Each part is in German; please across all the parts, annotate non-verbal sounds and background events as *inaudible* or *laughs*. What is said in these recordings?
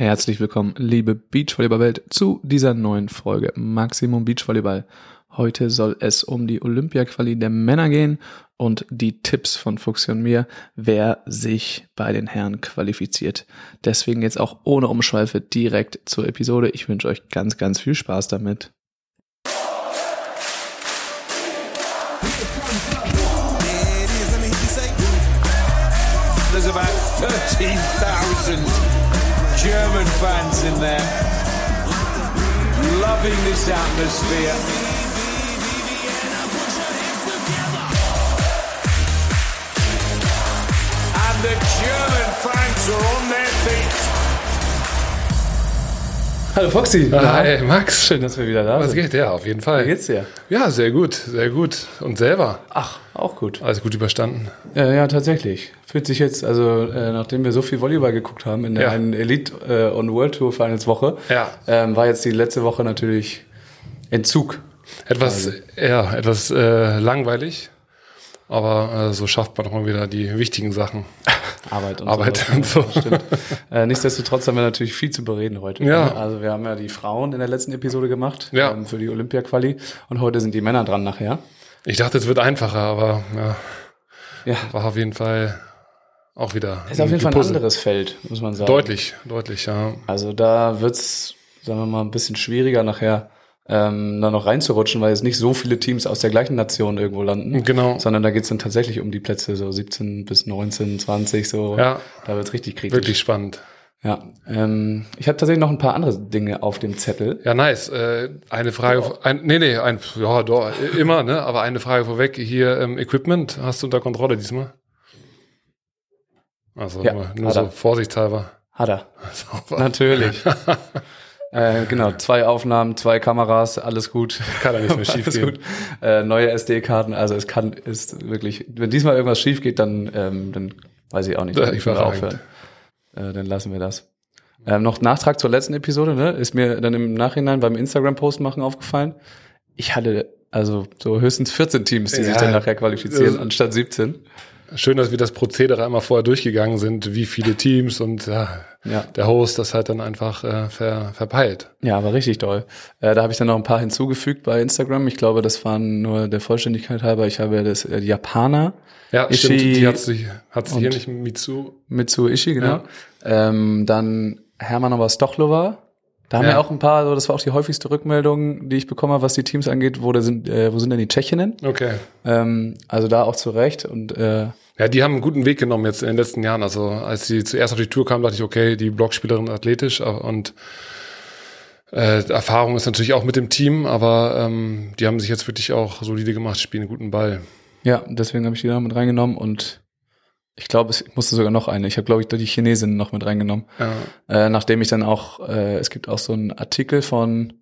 Herzlich willkommen, liebe Beachvolleyball-Welt, zu dieser neuen Folge Maximum Beachvolleyball. Heute soll es um die Olympia-Quali der Männer gehen und die Tipps von Fuchsi und mir, wer sich bei den Herren qualifiziert. Deswegen jetzt auch ohne Umschweife direkt zur Episode. Ich wünsche euch ganz, ganz viel Spaß damit. There's about 13,000 German fans in there, loving this atmosphere. And the German fans are on their feet. Hallo Foxy. Hi Max. Schön, dass wir wieder da Was sind. geht? Ja, auf jeden Fall. Wie geht's dir? Ja, sehr gut, sehr gut. Und selber? Ach, auch gut. Alles gut überstanden. Ja, ja, tatsächlich. Fühlt sich jetzt, also äh, nachdem wir so viel Volleyball geguckt haben in der Ja. einen Elite äh, und World Tour Finals Woche, Ja. ähm, war jetzt die letzte Woche natürlich Entzug. Etwas, ja, etwas äh, langweilig. Aber äh, so schafft man auch mal wieder die wichtigen Sachen. *laughs* Arbeit und Arbeit sowas, und so. ja, äh, nichtsdestotrotz haben wir natürlich viel zu bereden heute. Ja. Also wir haben ja die Frauen in der letzten Episode gemacht Ja. ähm, für die Olympia-Quali und heute sind die Männer dran nachher. Ich dachte, es wird einfacher, aber ja, Ja, war auf jeden Fall auch wieder. ist auf jeden Fall ein Puzzle. anderes Feld, muss man sagen. Deutlich, deutlich, ja. Also da wird's, sagen wir mal, ein bisschen schwieriger nachher ähm, da noch reinzurutschen, weil jetzt nicht so viele Teams aus der gleichen Nation irgendwo landen. Genau. Sondern da geht's dann tatsächlich um die Plätze so 17 bis 19, 20 so. Ja. Da wird's richtig kritisch. Wirklich spannend. Ja. Ähm, ich habe tatsächlich noch ein paar andere Dinge auf dem Zettel. Ja, nice. Äh, eine Frage, ein, nee, nee, ein, ja, doch, immer, ne, aber eine Frage vorweg. Hier, ähm, Equipment hast du unter Kontrolle diesmal? Also Ja, nur, so er. vorsichtshalber. Hat er. *laughs* Natürlich. *laughs* äh, genau, zwei Aufnahmen, zwei Kameras, alles gut. Kann ja nicht mehr *laughs* schief gehen. Äh, neue SD-Karten, also es kann, ist wirklich, wenn diesmal irgendwas schief geht, dann, ähm, dann weiß ich auch nicht, dann überragend. aufhören. Äh, dann lassen wir das. Ähm, noch Nachtrag zur letzten Episode, ne? Ist mir dann im Nachhinein beim Instagram-Post machen aufgefallen. Ich hatte also so höchstens 14 Teams, die sich Ja. dann nachher qualifizieren, Das- anstatt 17. Schön, dass wir das Prozedere einmal vorher durchgegangen sind, wie viele Teams und ja, Ja. der Host das halt dann einfach äh, ver, verpeilt. Ja, aber richtig toll. Äh, da habe ich dann noch ein paar hinzugefügt bei Instagram. Ich glaube, das waren nur der Vollständigkeit halber. Ich habe das äh, Japaner Ja, Ishii stimmt, die hat sie, hat sie hier nicht Mitsu. Mitsu Ishii, genau. Ähm, dann Hermanova Stochlova. Da haben Ja. wir auch ein paar, so das war auch die häufigste Rückmeldung, die ich bekommen habe, was die Teams angeht. Wo, sind, äh, wo sind denn die Tschechinnen? Okay. Ähm, also da auch zu Recht. Und äh, Ja, die haben einen guten Weg genommen jetzt in den letzten Jahren. Also als sie zuerst auf die Tour kam, dachte ich, okay, die Blockspielerin athletisch aber- und äh, Erfahrung ist natürlich auch mit dem Team, aber ähm, die haben sich jetzt wirklich auch solide gemacht, spielen einen guten Ball. ja, deswegen habe ich die da mit reingenommen. Und ich glaube, es musste sogar noch eine. Ich habe, glaube ich, die Chinesin noch mit reingenommen. Ja, Äh, nachdem ich dann auch, äh, es gibt auch so einen Artikel von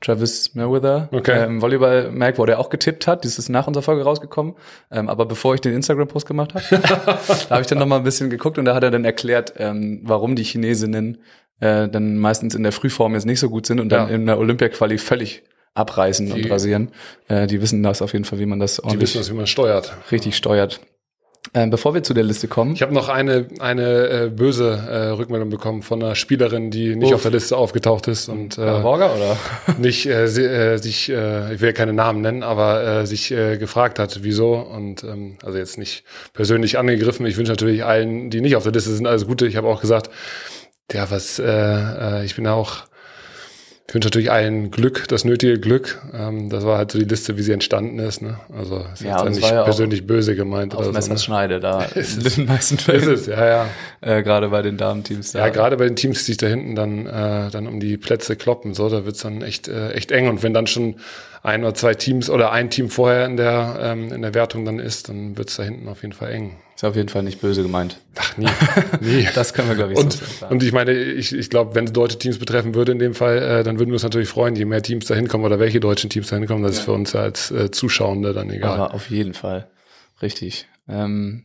Travis Merwither Okay. ähm, Volleyball Mag, wo der auch getippt hat. Das ist nach unserer Folge rausgekommen. Ähm, aber bevor ich den Instagram-Post gemacht habe, *laughs* da habe ich dann noch mal ein bisschen geguckt und da hat er dann erklärt, ähm, warum die Chinesinnen äh, dann meistens in der Frühform jetzt nicht so gut sind und dann Ja. in der Olympia-Quali völlig abreißen und Die- rasieren. Äh, die wissen das auf jeden Fall, wie man das die ordentlich wissen das, wie man steuert. richtig steuert. Ähm, bevor wir zu der Liste kommen, Ich habe noch eine, eine äh, böse äh, Rückmeldung bekommen von einer Spielerin, die nicht Uff. auf der Liste aufgetaucht ist und äh, Borger oder? *laughs* nicht äh, sie, äh, sich, äh, ich will keine Namen nennen, aber äh, sich äh, gefragt hat, wieso und ähm, also jetzt nicht persönlich angegriffen. Ich wünsche natürlich allen, die nicht auf der Liste sind, alles Gute. Ich habe auch gesagt, ja, was, äh, äh, ich bin auch, ich wünsche natürlich allen Glück, das nötige Glück. Ähm, das war halt so die Liste, wie sie entstanden ist. Ne? Also ist Ja, jetzt ja nicht ja auch persönlich böse gemeint Auf oder so. Ne? Messerschneide, da *laughs* in den meisten Fällen. Ist es, ja, ja. Äh, gerade bei den Damenteams. Ja, gerade bei den Teams, die sich da hinten dann, äh, dann um die Plätze kloppen, so, da wird's dann echt, äh, echt eng. Und wenn dann schon ein oder zwei Teams oder ein Team vorher in der, ähm, in der Wertung dann ist, dann wird's da hinten auf jeden Fall eng. Ist auf jeden Fall nicht böse gemeint. Ach, nie. *laughs* nie. Das können wir, glaube ich, und, so sagen. und ich meine, ich, ich glaube, wenn es deutsche Teams betreffen würde in dem Fall, äh, dann würden wir uns natürlich freuen, je mehr Teams da hinkommen oder welche deutschen Teams da hinkommen, das ist für uns ja als äh, Zuschauende dann egal. Aber auf jeden Fall. Richtig. Ähm,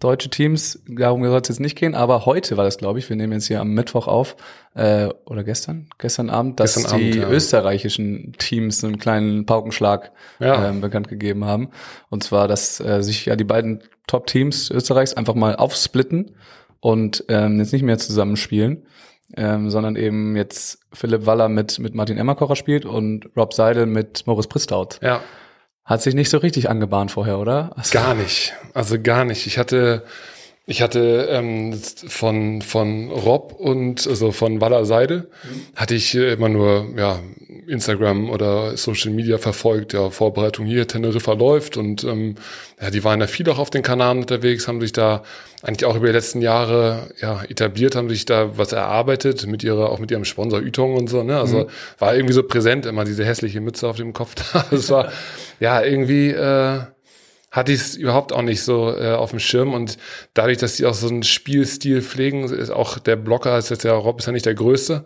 deutsche Teams, darum soll es jetzt nicht gehen, aber heute war das, glaube ich, wir nehmen jetzt hier am Mittwoch auf, äh, oder gestern, gestern Abend, dass Gestern die Abend, ja. österreichischen Teams einen kleinen Paukenschlag Ja. ähm, bekannt gegeben haben. Und zwar, dass äh, sich ja die beiden Top-Teams Österreichs einfach mal aufsplitten und ähm, jetzt nicht mehr zusammenspielen, ähm, sondern eben jetzt Philipp Waller mit, mit Martin Emmerkocher spielt und Rob Seidel mit Moritz Pristaut. Ja. Hat sich nicht so richtig angebahnt vorher, oder? Also gar nicht. Also gar nicht. Ich hatte, ich hatte ähm, von, von Rob und also von Waller Seidel mhm. hatte ich immer nur ja, Instagram oder Social Media verfolgt, ja, Vorbereitung hier, Teneriffa läuft und ähm, ja, die waren ja viel auch auf den Kanaren unterwegs, haben sich da eigentlich auch über die letzten Jahre ja, etabliert, haben sich da was erarbeitet mit ihrer, auch mit ihrem Sponsor Ytong und so, ne? Also mhm. war irgendwie so präsent, immer diese hässliche Mütze auf dem Kopf da. *laughs* Das war ja irgendwie äh, hatte ich es überhaupt auch nicht so äh, auf dem Schirm und dadurch, dass die auch so einen Spielstil pflegen, ist auch der Blocker, ist jetzt ja Rob ist ja nicht der größte,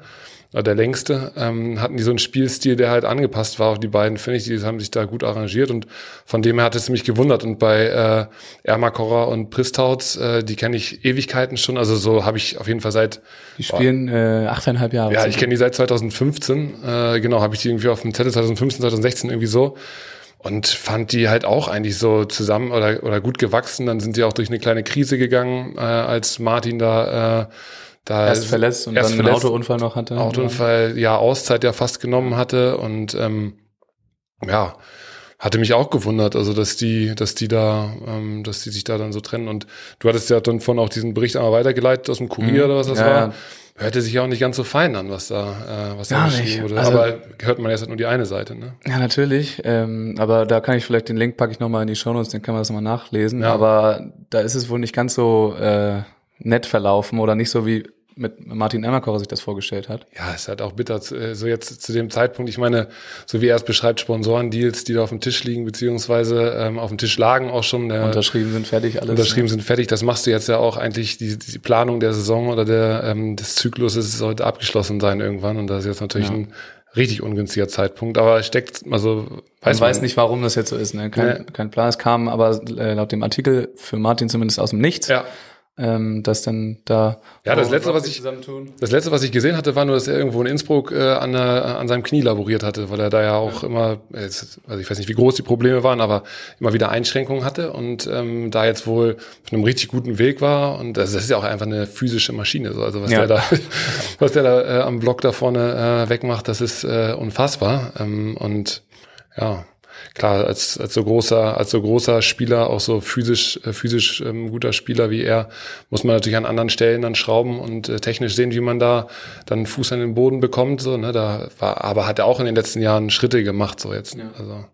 der längste, ähm, hatten die so einen Spielstil, der halt angepasst war auf die beiden, finde ich, die haben sich da gut arrangiert und von dem her hat es mich gewundert und bei äh, Ermakora und Pristauts, äh, die kenne ich Ewigkeiten schon, also so habe ich auf jeden Fall seit Die spielen äh, achteinhalb Jahre. Ja, ich kenne die seit 2015, äh, genau, habe ich die irgendwie auf dem Zettel 2015, 2016 irgendwie so und fand die halt auch eigentlich so zusammen oder, oder gut gewachsen. Dann sind die auch durch eine kleine Krise gegangen, äh, als Martin da äh, da erst verletzt und erst dann einen Autounfall noch hatte. Autounfall, ja, Auszeit ja fast genommen hatte und ähm, ja, hatte mich auch gewundert, also dass die, dass die da, ähm, dass die sich da dann so trennen. Und du hattest ja dann von auch diesen Bericht einmal weitergeleitet aus dem Kurier mhm. oder was das ja, war. Ja. Hörte sich ja auch nicht ganz so fein an, was da, äh, was da geschrieben wurde. Also, aber hört man jetzt halt nur die eine Seite, ne? Ja, natürlich. Ähm, aber da kann ich vielleicht den Link packe ich nochmal in die Show Notes, dann kann man das nochmal nachlesen. Ja. Aber da ist es wohl nicht ganz so äh, nett verlaufen oder nicht so wie mit Martin Emmerkocher sich das vorgestellt hat. Ja, ist halt auch bitter, äh, so jetzt zu dem Zeitpunkt, ich meine, so wie er es beschreibt, Sponsorendeals, die da auf dem Tisch liegen, beziehungsweise ähm, auf dem Tisch lagen auch schon. Der, unterschrieben sind fertig, alles. Unterschrieben ja. sind fertig, das machst du jetzt ja auch eigentlich, die, die Planung der Saison oder der, ähm, des Zykluses sollte abgeschlossen sein irgendwann und das ist jetzt natürlich ja. ein richtig ungünstiger Zeitpunkt, aber steckt, also weiß man weiß nicht, warum das jetzt so ist, ne? Kein, ja. kein Plan. Es kam aber äh, laut dem Artikel für Martin zumindest aus dem Nichts. Ja ähm, dass dann da ja das letzte was ich das letzte was ich gesehen hatte war nur dass er irgendwo in Innsbruck äh, an, der, an seinem Knie laboriert hatte weil er da ja auch ja. immer also ich weiß nicht wie groß die Probleme waren aber immer wieder Einschränkungen hatte und ähm, da jetzt wohl auf einem richtig guten Weg war und das, das ist ja auch einfach eine physische Maschine so also was ja. der da *laughs* was der da äh, am Block da vorne äh, wegmacht das ist äh, unfassbar ähm, und ja klar, als, als so großer, als so großer Spieler, auch so physisch, äh, physisch ähm, guter Spieler wie er, muss man natürlich an anderen Stellen dann schrauben und äh, technisch sehen, wie man da dann Fuß an den Boden bekommt. So, ne, da war, aber hat er auch in den letzten Jahren Schritte gemacht, so jetzt. Ja. Also.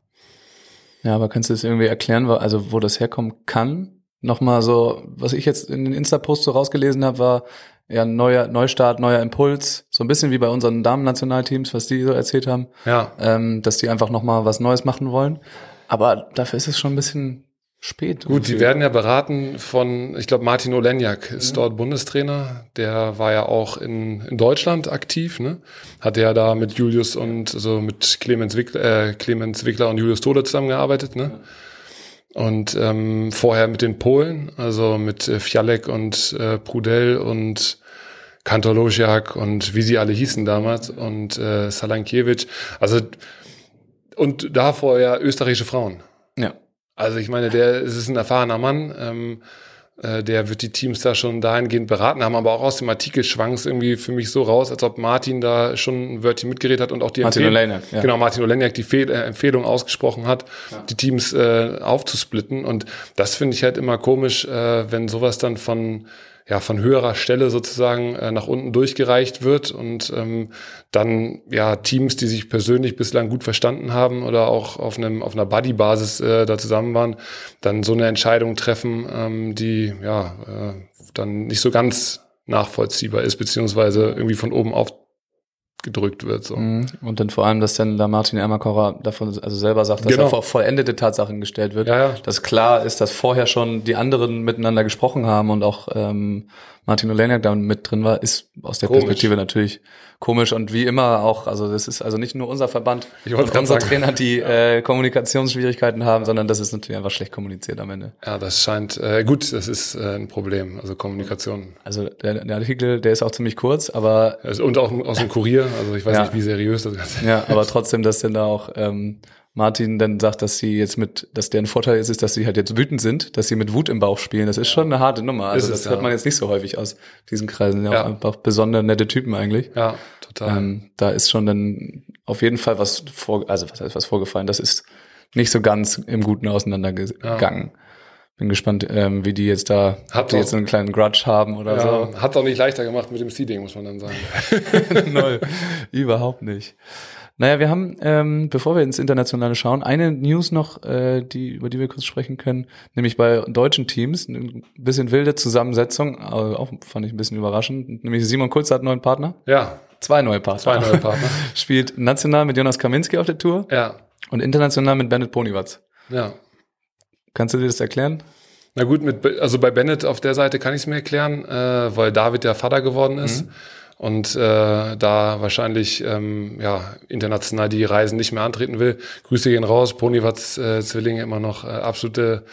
Ja, aber kannst du das irgendwie erklären, also wo das herkommen kann? Nochmal so, was ich jetzt in den Insta-Post so rausgelesen habe, war, ja, neuer Neustart, neuer Impuls, so ein bisschen wie bei unseren Damen-Nationalteams, was die so erzählt haben, ja. ähm, dass die einfach nochmal was Neues machen wollen. Aber dafür ist es schon ein bisschen spät. Gut, die werden ja beraten von, ich glaube, Martin Olenjak ist mhm. dort Bundestrainer. Der war ja auch in, in Deutschland aktiv, ne? Hat ja da mit Julius und so also mit Clemens Wickler, äh, Clemens Wickler und Julius Tode zusammengearbeitet, ne? Ja. Und ähm, vorher mit den Polen, also mit äh, Fialek und äh, Prudel und Kantorloziak und wie sie alle hießen damals und äh, Salankiewicz. Also und davor ja österreichische Frauen. Ja. Also ich meine, der es ist ein erfahrener Mann. Ähm, äh, der wird die Teams da schon dahingehend beraten haben, aber auch aus dem Artikel schwang es irgendwie für mich so raus, als ob Martin da schon ein Wörtchen mitgeredet hat und auch die Martin Empfehlung, ja. genau Martin Oleniak die Fehl äh, Empfehlung ausgesprochen hat, ja. die Teams äh, aufzusplitten und das finde ich halt immer komisch, äh, wenn sowas dann von ja von höherer Stelle sozusagen äh, nach unten durchgereicht wird. Und ähm, dann ja Teams, die sich persönlich bislang gut verstanden haben oder auch auf einem auf einer Buddy-Basis äh, da zusammen waren, dann so eine Entscheidung treffen, ähm, die ja äh, dann nicht so ganz nachvollziehbar ist beziehungsweise irgendwie von oben auf gedrückt wird. So. Mhm. Und dann vor allem, dass dann da Martin Ermakora davon also selber sagt, dass genau. er vor vollendete Tatsachen gestellt wird. Ja, ja. Dass klar ist, dass vorher schon die anderen miteinander gesprochen haben und auch ähm, Martin Oleniak da mit drin war, ist aus der Komisch. Perspektive natürlich komisch und wie immer auch, also das ist also nicht nur unser Verband und unsere sagen. Trainer, die äh, Kommunikationsschwierigkeiten haben, sondern das ist natürlich einfach schlecht kommuniziert am Ende. Ja, das scheint äh, gut, das ist äh, ein Problem, also Kommunikation. Also der, der Artikel, der ist auch ziemlich kurz, aber und auch aus dem Kurier, also ich weiß ja. nicht, wie seriös das Ganze ist. Ja, aber trotzdem, dass denn da auch ähm, Martin dann sagt, dass sie jetzt mit, dass deren Vorteil ist, ist, dass sie halt jetzt wütend sind, dass sie mit Wut im Bauch spielen. Das ist schon eine harte Nummer. Also es, das hört ja. man jetzt nicht so häufig aus diesen Kreisen. Ja, Ja. auch einfach besonders nette Typen eigentlich. Ja, total. Ähm, da ist schon dann auf jeden Fall was vor, also was heißt was vorgefallen. Das ist nicht so ganz im Guten auseinandergegangen. Bin gespannt, ähm, wie die jetzt da, Hat die jetzt so einen kleinen Grudge haben oder ja, so. hat auch nicht leichter gemacht mit dem Seeding, muss man dann sagen. *laughs* Null. Überhaupt nicht. Naja, wir haben, ähm, bevor wir ins Internationale schauen, eine News noch, äh, die, über die wir kurz sprechen können, nämlich bei deutschen Teams, ein bisschen wilde Zusammensetzung, aber auch fand ich ein bisschen überraschend, nämlich Simon Kulz hat einen neuen Partner, Ja, zwei neue Partner. zwei neue Partner. *laughs* Spielt national mit Jonas Kaminski auf der Tour Ja, und international mit Bennett Ponywatz. ja. Kannst du dir das erklären? Na gut, mit, also bei Bennett auf der Seite kann ich es mir erklären, äh, weil David ja Vater geworden ist. Und äh, da wahrscheinlich ähm, ja international die Reisen nicht mehr antreten will. Grüße gehen raus. Ponywatz äh, Zwillinge immer noch äh, absolute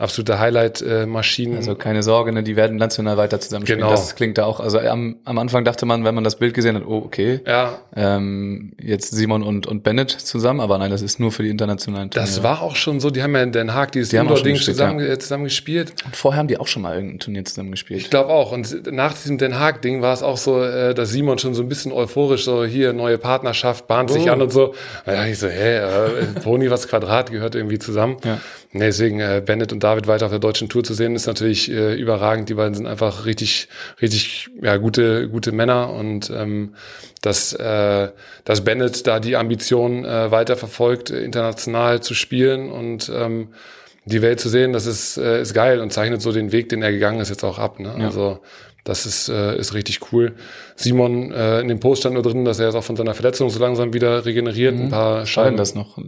absolute Highlight-Maschinen. Also keine Sorge, ne, die werden national weiter zusammenspielen. Genau. Das klingt da auch, also am, am Anfang dachte man, wenn man das Bild gesehen hat, oh, okay, ja, ähm, jetzt Simon und, und Bennett zusammen, aber nein, das ist nur für die internationalen Turniere. das war auch schon so. Die haben ja in Den Haag dieses Die Indoor-Ding zusammen, äh, zusammen gespielt. Und vorher haben die auch schon mal irgendein Turnier zusammen gespielt. Ich glaube auch. Und nach diesem Den Haag-Ding war es auch so, äh, dass Simon schon so ein bisschen euphorisch so hier neue Partnerschaft bahnt sich Oh. an und so. Dachte ich so, hä, äh, Pony was Quadrat gehört irgendwie zusammen. Ja. Nee, deswegen äh, Bennett und David weiter auf der deutschen Tour zu sehen, ist natürlich äh, überragend. Die beiden sind einfach richtig, richtig ja gute, gute Männer und ähm, dass, äh, dass Bennett da die Ambition äh, weiter verfolgt, äh, international zu spielen und ähm, die Welt zu sehen, das ist, äh, ist geil und zeichnet so den Weg, den er gegangen ist, jetzt auch ab. Ne? Also das ist, äh, ist richtig cool. Simon, äh, in dem Post stand nur drin, dass er jetzt auch von seiner Verletzung so langsam wieder regeneriert. Ein paar War Scheiben. das noch?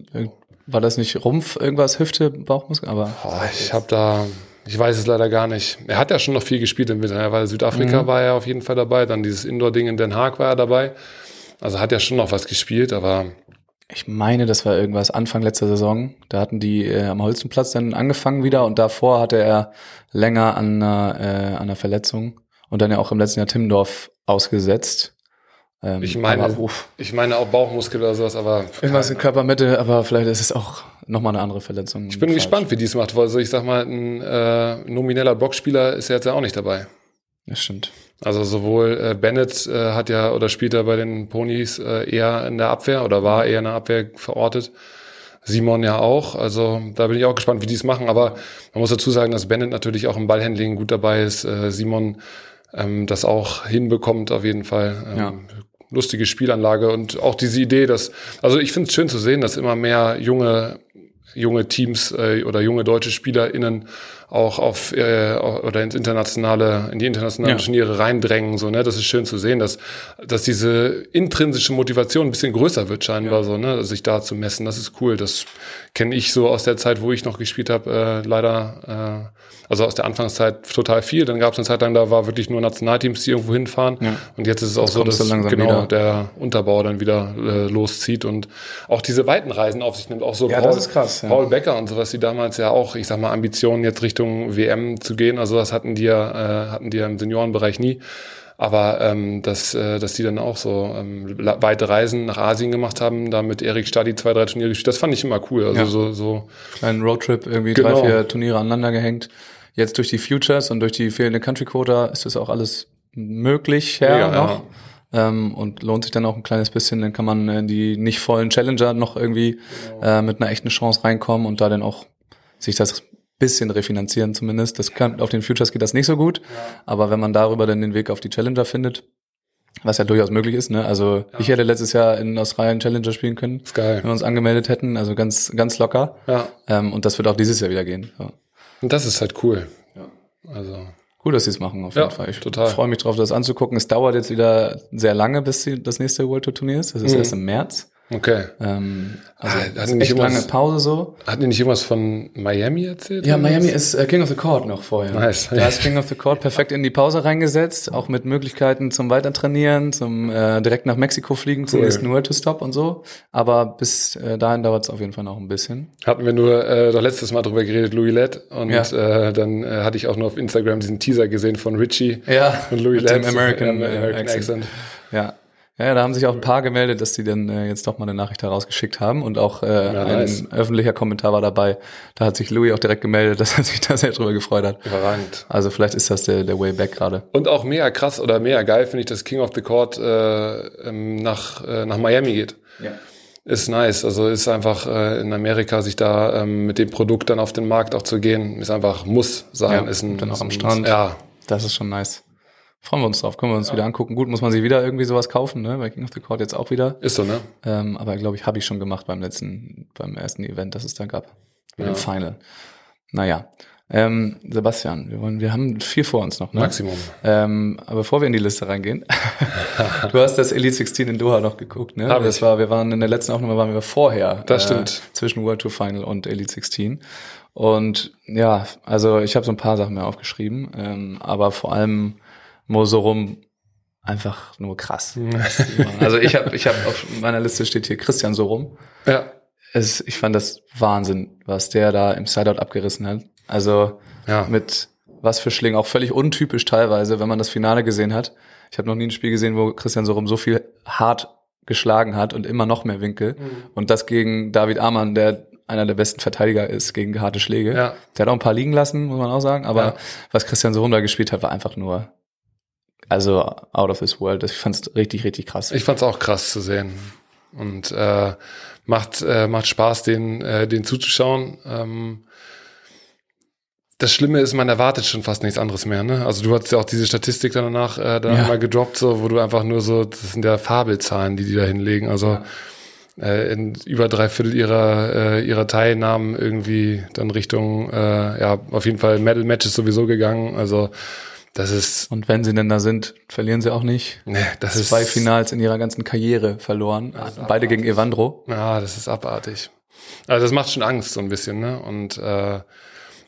War das nicht Rumpf, irgendwas, Hüfte, Bauchmuskel? Aber Boah, ich habe da, ich weiß es leider gar nicht. Er hat ja schon noch viel gespielt im Winter. Er war Südafrika, war er auf jeden Fall dabei. Dann dieses Indoor-Ding in Den Haag war er dabei. Also hat ja schon noch was gespielt, aber ich meine, das war irgendwas Anfang letzter Saison. Da hatten die äh, am Holzenplatz dann angefangen wieder und davor hatte er länger an einer, äh, an einer Verletzung und dann ja auch im letzten Jahr Timmendorf ausgesetzt. Ähm, ich meine, ich meine auch Bauchmuskel oder sowas, aber irgendwas in Körpermitte, aber vielleicht ist es auch nochmal eine andere Verletzung. ich bin gespannt, wie die es macht. weil Also ich sag mal, ein äh, nomineller Boxspieler ist ja jetzt ja auch nicht dabei. Das stimmt. Also sowohl äh, Bennett äh, hat ja oder spielt ja bei den Ponys äh, eher in der Abwehr oder war eher in der Abwehr verortet. Simon ja auch. Also da bin ich auch gespannt, wie die es machen. Aber man muss dazu sagen, dass Bennett natürlich auch im Ballhandling gut dabei ist. Äh, Simon ähm, das auch hinbekommt auf jeden Fall. Ähm, Ja. Lustige Spielanlage und auch diese Idee, dass also ich finde es schön zu sehen, dass immer mehr junge junge Teams äh, oder junge deutsche SpielerInnen auch auf äh, oder ins internationale, in die internationalen Ja. Turniere reindrängen. So, ne? Das ist schön zu sehen, dass, dass diese intrinsische Motivation ein bisschen größer wird, scheinbar so, ne? sich da zu messen. Das ist cool. Das kenne ich so aus der Zeit, wo ich noch gespielt habe, äh, leider, äh, also aus der Anfangszeit total viel. Dann gab es eine Zeit lang, da war wirklich nur Nationalteams, die irgendwo hinfahren. Ja. Und jetzt ist es auch so, dass so langsam genau wieder. der Unterbau dann wieder äh, loszieht und auch diese weiten Reisen auf sich nimmt. Auch so Ja, das ist krass, ja. Paul Becker und sowas, die damals ja auch, ich sag mal, Ambitionen jetzt Richtung WM zu gehen. Also das hatten die ja, äh, hatten die ja im Seniorenbereich nie. Aber ähm, dass, äh, dass die dann auch so ähm, weite Reisen nach Asien gemacht haben, da mit Erik Stadi zwei, drei Turniere gespielt, das fand ich immer cool. Also Ja. so, so Kleinen Roadtrip, irgendwie Genau. drei, vier Turniere aneinander gehängt. Jetzt durch die Futures und durch die fehlende Country Quota ist das auch alles möglich her Mega, noch. Ähm, und lohnt sich dann auch ein kleines bisschen, dann kann man in die nicht vollen Challenger noch irgendwie Genau. äh, mit einer echten Chance reinkommen und da dann auch sich das bisschen refinanzieren zumindest. Das kann, auf den Futures geht das nicht so gut, aber wenn man darüber dann den Weg auf die Challenger findet, was ja durchaus möglich ist, ne? Also ich hätte letztes Jahr in Australien Challenger spielen können, ist geil. wenn wir uns angemeldet hätten, also ganz, ganz locker. Ja. Ähm, und das wird auch dieses Jahr wieder gehen. Ja. Und das ist halt cool. Also Gut, dass sie es machen, auf Ja, jeden Fall. Ich total. freue mich drauf, das anzugucken. Es dauert jetzt wieder sehr lange, bis sie, das nächste World Tour Turnier ist. Das ist Mhm. erst im März. Okay. Ähm, also Ah, nicht echt lange Pause so. Hatten die nicht irgendwas von Miami erzählt? Ja, Miami was? ist äh, King of the Court noch vorher. Nice. Da ist King of the Court perfekt in die Pause reingesetzt, auch mit Möglichkeiten zum Weitertrainieren, zum äh, direkt nach Mexiko fliegen, zum Cool. nächsten World Tour Stop und so. Aber bis äh, dahin dauert es auf jeden Fall noch ein bisschen. Hatten wir nur äh, doch letztes Mal drüber geredet, Louis Lett. Und Ja. äh, dann äh, hatte ich auch nur auf Instagram diesen Teaser gesehen von Richie Ja, und Louis Lett. American, äh, äh, American Accent. Accent. Ja. Ja, da haben sich auch ein paar gemeldet, dass die dann äh, jetzt doch mal eine Nachricht herausgeschickt haben und auch äh, Ja, ein nice. öffentlicher Kommentar war dabei. Da hat sich Louis auch direkt gemeldet, *laughs* dass er sich da sehr drüber gefreut hat. Überragend. Also vielleicht ist das der, der Way Back gerade. Und auch mega krass oder mega geil finde ich, dass King of the Court äh, ähm, nach, äh, nach Miami geht. Ja. Ist nice. Also ist einfach äh, in Amerika sich da ähm, mit dem Produkt dann auf den Markt auch zu gehen, ist einfach muss sein. Ja, ist ein, dann auch ist am ein, Strand. Ja, Das ist schon nice. Freuen wir uns drauf, können wir uns wieder angucken. Gut, muss man sich wieder irgendwie sowas kaufen, ne? Bei King of the Court jetzt auch wieder. ist so, ne? Ähm, aber glaube ich, habe ich schon gemacht beim letzten, beim ersten Event, das es da gab. Ja. dem Final. Naja. Ähm, Sebastian, wir wollen, wir haben viel vor uns noch, ne? Maximum. Ähm, aber bevor wir in die Liste reingehen, *laughs* du hast das Elite 16 in Doha noch geguckt, ne? Hab das ich. war, wir waren in der letzten Aufnahme waren wir vorher. Das stimmt. Zwischen World Tour Final und Elite 16. Und ja, also ich habe so ein paar Sachen mehr aufgeschrieben, ähm, aber vor allem Mosorum einfach nur krass. also ich habe, ich habe auf meiner Liste steht hier Christian Sorum. Ja, Es, ich fand das Wahnsinn, was der da im Sideout abgerissen hat. Also Ja. mit was für Schlingen, auch völlig untypisch teilweise, wenn man das Finale gesehen hat. Ich habe noch nie ein Spiel gesehen, wo Christian Sorum so viel hart geschlagen hat und immer noch mehr Winkel. Und das gegen David Amann, der einer der besten Verteidiger ist gegen harte Schläge. Ja. Der hat auch ein paar liegen lassen, muss man auch sagen. Aber Ja. was Christian Sorum da gespielt hat, war einfach nur, also out of this world. Ich fand es richtig, richtig krass. ich fand's auch krass zu sehen. Und äh, macht, äh, macht Spaß, den, äh, den zuzuschauen. Ähm, das Schlimme ist, man erwartet schon fast nichts anderes mehr. Ne? Also du hattest ja auch diese Statistik danach äh, dann Ja. mal gedroppt, so, wo du einfach nur so, das sind ja Fabelzahlen, die die da hinlegen. Also äh, in über drei Viertel ihrer, äh, ihrer Teilnahmen irgendwie dann Richtung, äh, ja, auf jeden Fall Medal-Matches sowieso gegangen. Also das ist, Und wenn sie denn da sind, verlieren sie auch nicht. ne, das ist Zwei Finals in ihrer ganzen Karriere verloren. Beide gegen Evandro. Ja, das ist abartig. Also das macht schon Angst so ein bisschen, ne? Und äh,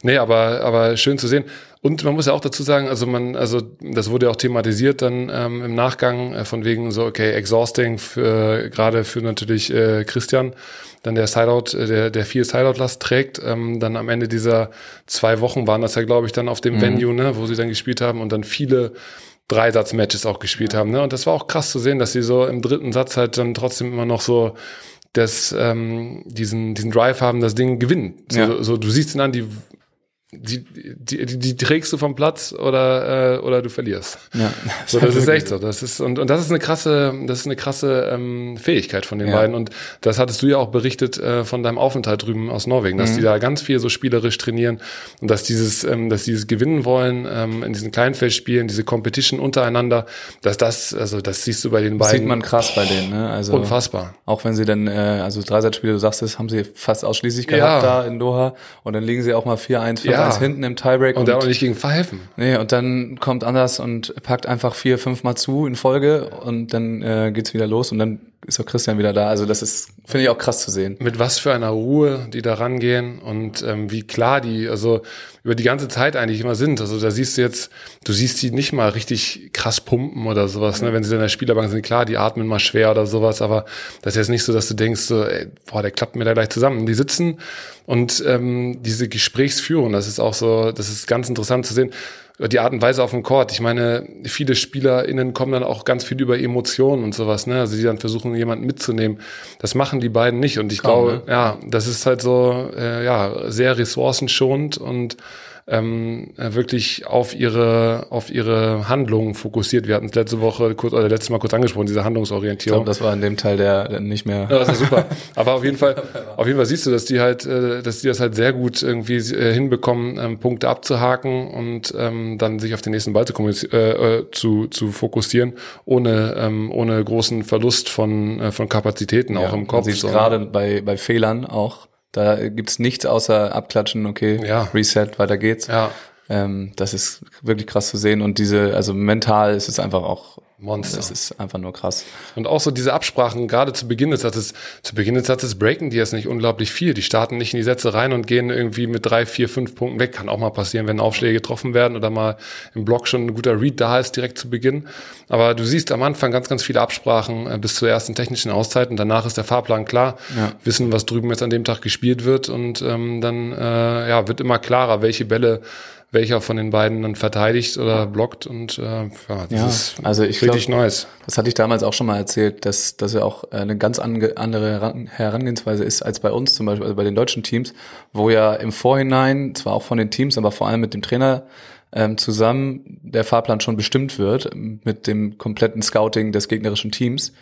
nee, aber aber schön zu sehen. Und man muss ja auch dazu sagen, also man, also das wurde ja auch thematisiert dann ähm, im Nachgang äh, von wegen so okay exhausting für gerade für natürlich äh, Christian, dann der Sideout, äh, der der viel Sideout-Last trägt, ähm, dann am Ende dieser zwei Wochen waren das ja glaube ich dann auf dem Venue, ne, wo sie dann gespielt haben und dann viele Dreisatz-Matches auch gespielt haben, ne? Und das war auch krass zu sehen, dass sie so im dritten Satz halt dann trotzdem immer noch so das, ähm, diesen, diesen Drive haben, das Ding gewinnen. So, Ja. so du siehst ihn an, die, die, die, die, die trägst du vom Platz oder, äh, oder du verlierst. Ja. So, das ist echt so. Das ist, und, und das ist eine krasse, das ist eine krasse ähm, Fähigkeit von den Ja. beiden. Und das hattest du ja auch berichtet äh, von deinem Aufenthalt drüben aus Norwegen, Mhm. dass die da ganz viel so spielerisch trainieren und dass dieses, ähm, dass dieses gewinnen wollen ähm, in diesen Kleinfeldspielen, diese Competition untereinander, dass das, also das siehst du bei den Das beiden sieht man krass bei denen, ne? Also unfassbar. auch wenn sie dann, äh, also Dreisatzspiele, du sagst es, haben sie fast ausschließlich gehabt Ja. da in Doha und dann liegen sie auch mal 4-1, 5-1 Ja. hinten im Tiebreak Und, da auch nicht gegen pfeifen. Nee, und dann kommt Anders und packt einfach vier, fünf Mal zu in Folge und dann äh, geht's wieder los und dann ist auch Christian wieder da. Also das ist, finde ich auch krass zu sehen. mit was für einer Ruhe die da rangehen und ähm, wie klar die also über die ganze Zeit eigentlich immer sind. Also da siehst du jetzt, du siehst die nicht mal richtig krass pumpen oder sowas, ne? wenn sie in der Spielerbank sind. Klar, die atmen mal schwer oder sowas, aber das ist jetzt nicht so, dass du denkst, so, ey, boah, der klappt mir da gleich zusammen. Die sitzen und ähm, diese Gesprächsführung, das ist auch so, das ist ganz interessant zu sehen die Art und Weise auf dem Court. Ich meine, viele SpielerInnen kommen dann auch ganz viel über Emotionen und sowas, ne? Also die dann versuchen, jemanden mitzunehmen. Das machen die beiden nicht. Und ich Kaum, glaube, ja, das ist halt so, äh, ja, sehr ressourcenschonend und ähm, äh, wirklich auf ihre auf ihre Handlungen fokussiert. Wir hatten es letzte Woche kurz oder letztes Mal kurz angesprochen, diese Ich Handlungsorientierung. glaube, das war in dem Teil der, der nicht mehr. Ja, das ist super. *laughs* Aber auf jeden Fall, auf jeden Fall siehst du, dass die halt, äh, dass die das halt sehr gut irgendwie äh, hinbekommen, ähm, Punkte abzuhaken und ähm, dann sich auf den nächsten Ball zu, äh, zu, zu fokussieren, ohne ähm, ohne großen Verlust von von Kapazitäten auch Ja, im Kopf. Man sieht so. gerade bei, bei Fehlern auch. Da gibt's nichts außer abklatschen, okay, Ja. Reset, weiter geht's. Ja, Ähm, das ist wirklich krass zu sehen und diese, also mental ist es einfach auch, Monster. das ist einfach nur krass. Und auch so diese Absprachen, gerade zu Beginn des Satzes, zu Beginn des Satzes breaken die jetzt nicht unglaublich viel. Die starten nicht in die Sätze rein und gehen irgendwie mit drei, vier, fünf Punkten weg. Kann auch mal passieren, wenn Aufschläge getroffen werden oder mal im Block schon ein guter Read da ist, direkt zu Beginn. Aber du siehst am Anfang ganz, ganz viele Absprachen äh, bis zur ersten technischen Auszeit und danach ist der Fahrplan klar. Ja. Wissen, was drüben jetzt an dem Tag gespielt wird und ähm, dann äh, ja, wird immer klarer, welche Bälle welcher von den beiden dann verteidigt oder blockt und äh, ja, das Ja, ist also ich richtig glaub- Neues. Das hatte ich damals auch schon mal erzählt, dass, dass ja auch eine ganz andere Heran- Herangehensweise ist als bei uns zum Beispiel, also bei den deutschen Teams, wo ja im Vorhinein, zwar auch von den Teams, aber vor allem mit dem Trainer ähm, zusammen der Fahrplan schon bestimmt wird mit dem kompletten Scouting des gegnerischen Teams.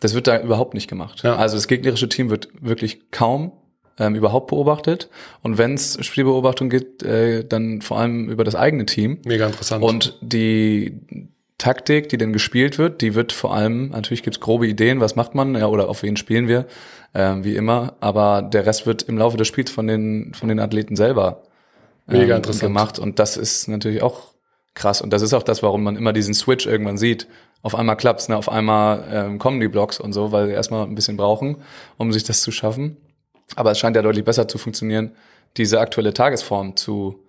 Das wird da überhaupt nicht gemacht. Ja. Also das gegnerische Team wird wirklich kaum ähm, überhaupt beobachtet. Und wenn es Spielbeobachtung gibt, äh, dann vor allem über das eigene Team. Mega interessant. Und die Taktik, die denn gespielt wird, die wird vor allem, natürlich gibt's grobe Ideen, was macht man, ja, oder auf wen spielen wir, ähm, wie immer, aber der Rest wird im Laufe des Spiels von den, von den Athleten selber Mega ähm, interessant. gemacht. Und das ist natürlich auch krass. Und das ist auch das, warum man immer diesen Switch irgendwann sieht. Auf einmal klappt's, ne? auf einmal ähm, kommen die Blocks und so, weil sie erstmal ein bisschen brauchen, um sich das zu schaffen. Aber es scheint ja deutlich besser zu funktionieren, diese aktuelle Tagesform zu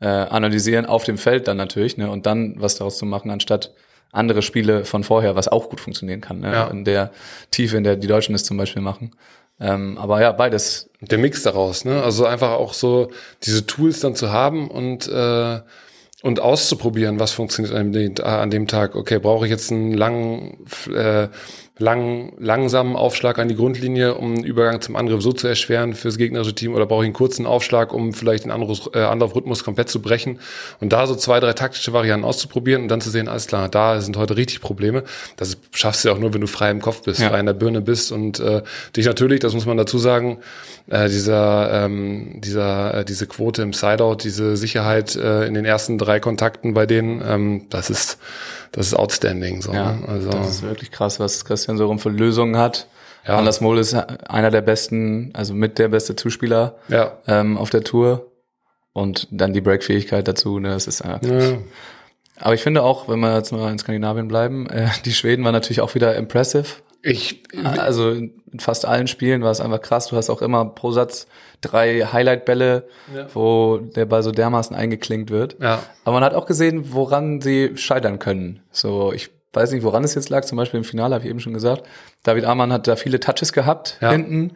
äh, analysieren auf dem Feld dann natürlich, ne, und dann was daraus zu machen, anstatt andere Spiele von vorher, was auch gut funktionieren kann, ne, Ja. in der Tiefe, in der die Deutschen es zum Beispiel machen. Ähm, aber ja, beides. der Mix daraus, ne? Also einfach auch so diese Tools dann zu haben und äh, und auszuprobieren, was funktioniert an dem, an dem Tag. Okay, brauche ich jetzt einen langen, äh, lang, langsamen Aufschlag an die Grundlinie, um einen Übergang zum Angriff so zu erschweren fürs gegnerische Team, oder brauche ich einen kurzen Aufschlag, um vielleicht den Anruf, äh, Anlaufrhythmus komplett zu brechen und da so zwei, drei taktische Varianten auszuprobieren und dann zu sehen, alles klar, da sind heute richtig Probleme. Das schaffst du ja auch nur, wenn du frei im Kopf bist, Ja. frei in der Birne bist und äh, dich natürlich, das muss man dazu sagen, äh, dieser, ähm, dieser, äh, diese Quote im Sideout, diese Sicherheit äh, in den ersten drei Kontakten bei denen, ähm, das ist, das ist outstanding. So, Ja, ne? also das ist wirklich krass, was Christian Sorum für Lösungen hat. Ja. Anders Mohl ist einer der besten, also mit der beste Zuspieler ja, ähm, auf der Tour. Und dann die Break-Fähigkeit dazu, ne, das ist einfach ja, Aber ich finde auch, wenn wir jetzt mal in Skandinavien bleiben, äh, die Schweden waren natürlich auch wieder impressive. Ich, Also in fast allen Spielen war es einfach krass. Du hast auch immer pro Satz drei Highlight-Bälle, Ja. wo der Ball so dermaßen eingeklinkt wird. ja, Aber man hat auch gesehen, woran sie scheitern können. So, ich weiß nicht, woran es jetzt lag. Zum Beispiel im Finale habe ich eben schon gesagt. David Amann hat da viele Touches gehabt Ja. hinten,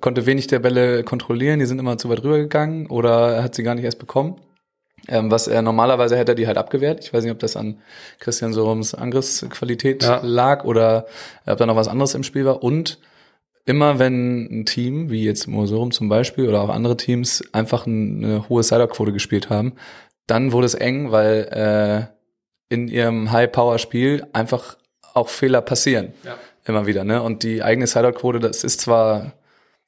konnte wenig der Bälle kontrollieren. Die sind immer zu weit rübergegangen oder er hat sie gar nicht erst bekommen. Ähm, was er normalerweise hätte er die halt abgewehrt. Ich weiß nicht, ob das an Christian Sorums Angriffsqualität Ja. lag oder ob da noch was anderes im Spiel war. Und immer wenn ein Team, wie jetzt Mosorum zum Beispiel oder auch andere Teams, einfach eine hohe Sideout-Quote gespielt haben, dann wurde es eng, weil äh, in ihrem High-Power-Spiel einfach auch Fehler passieren. Ja. Immer wieder, ne? Und die eigene Sideout-Quote, das ist zwar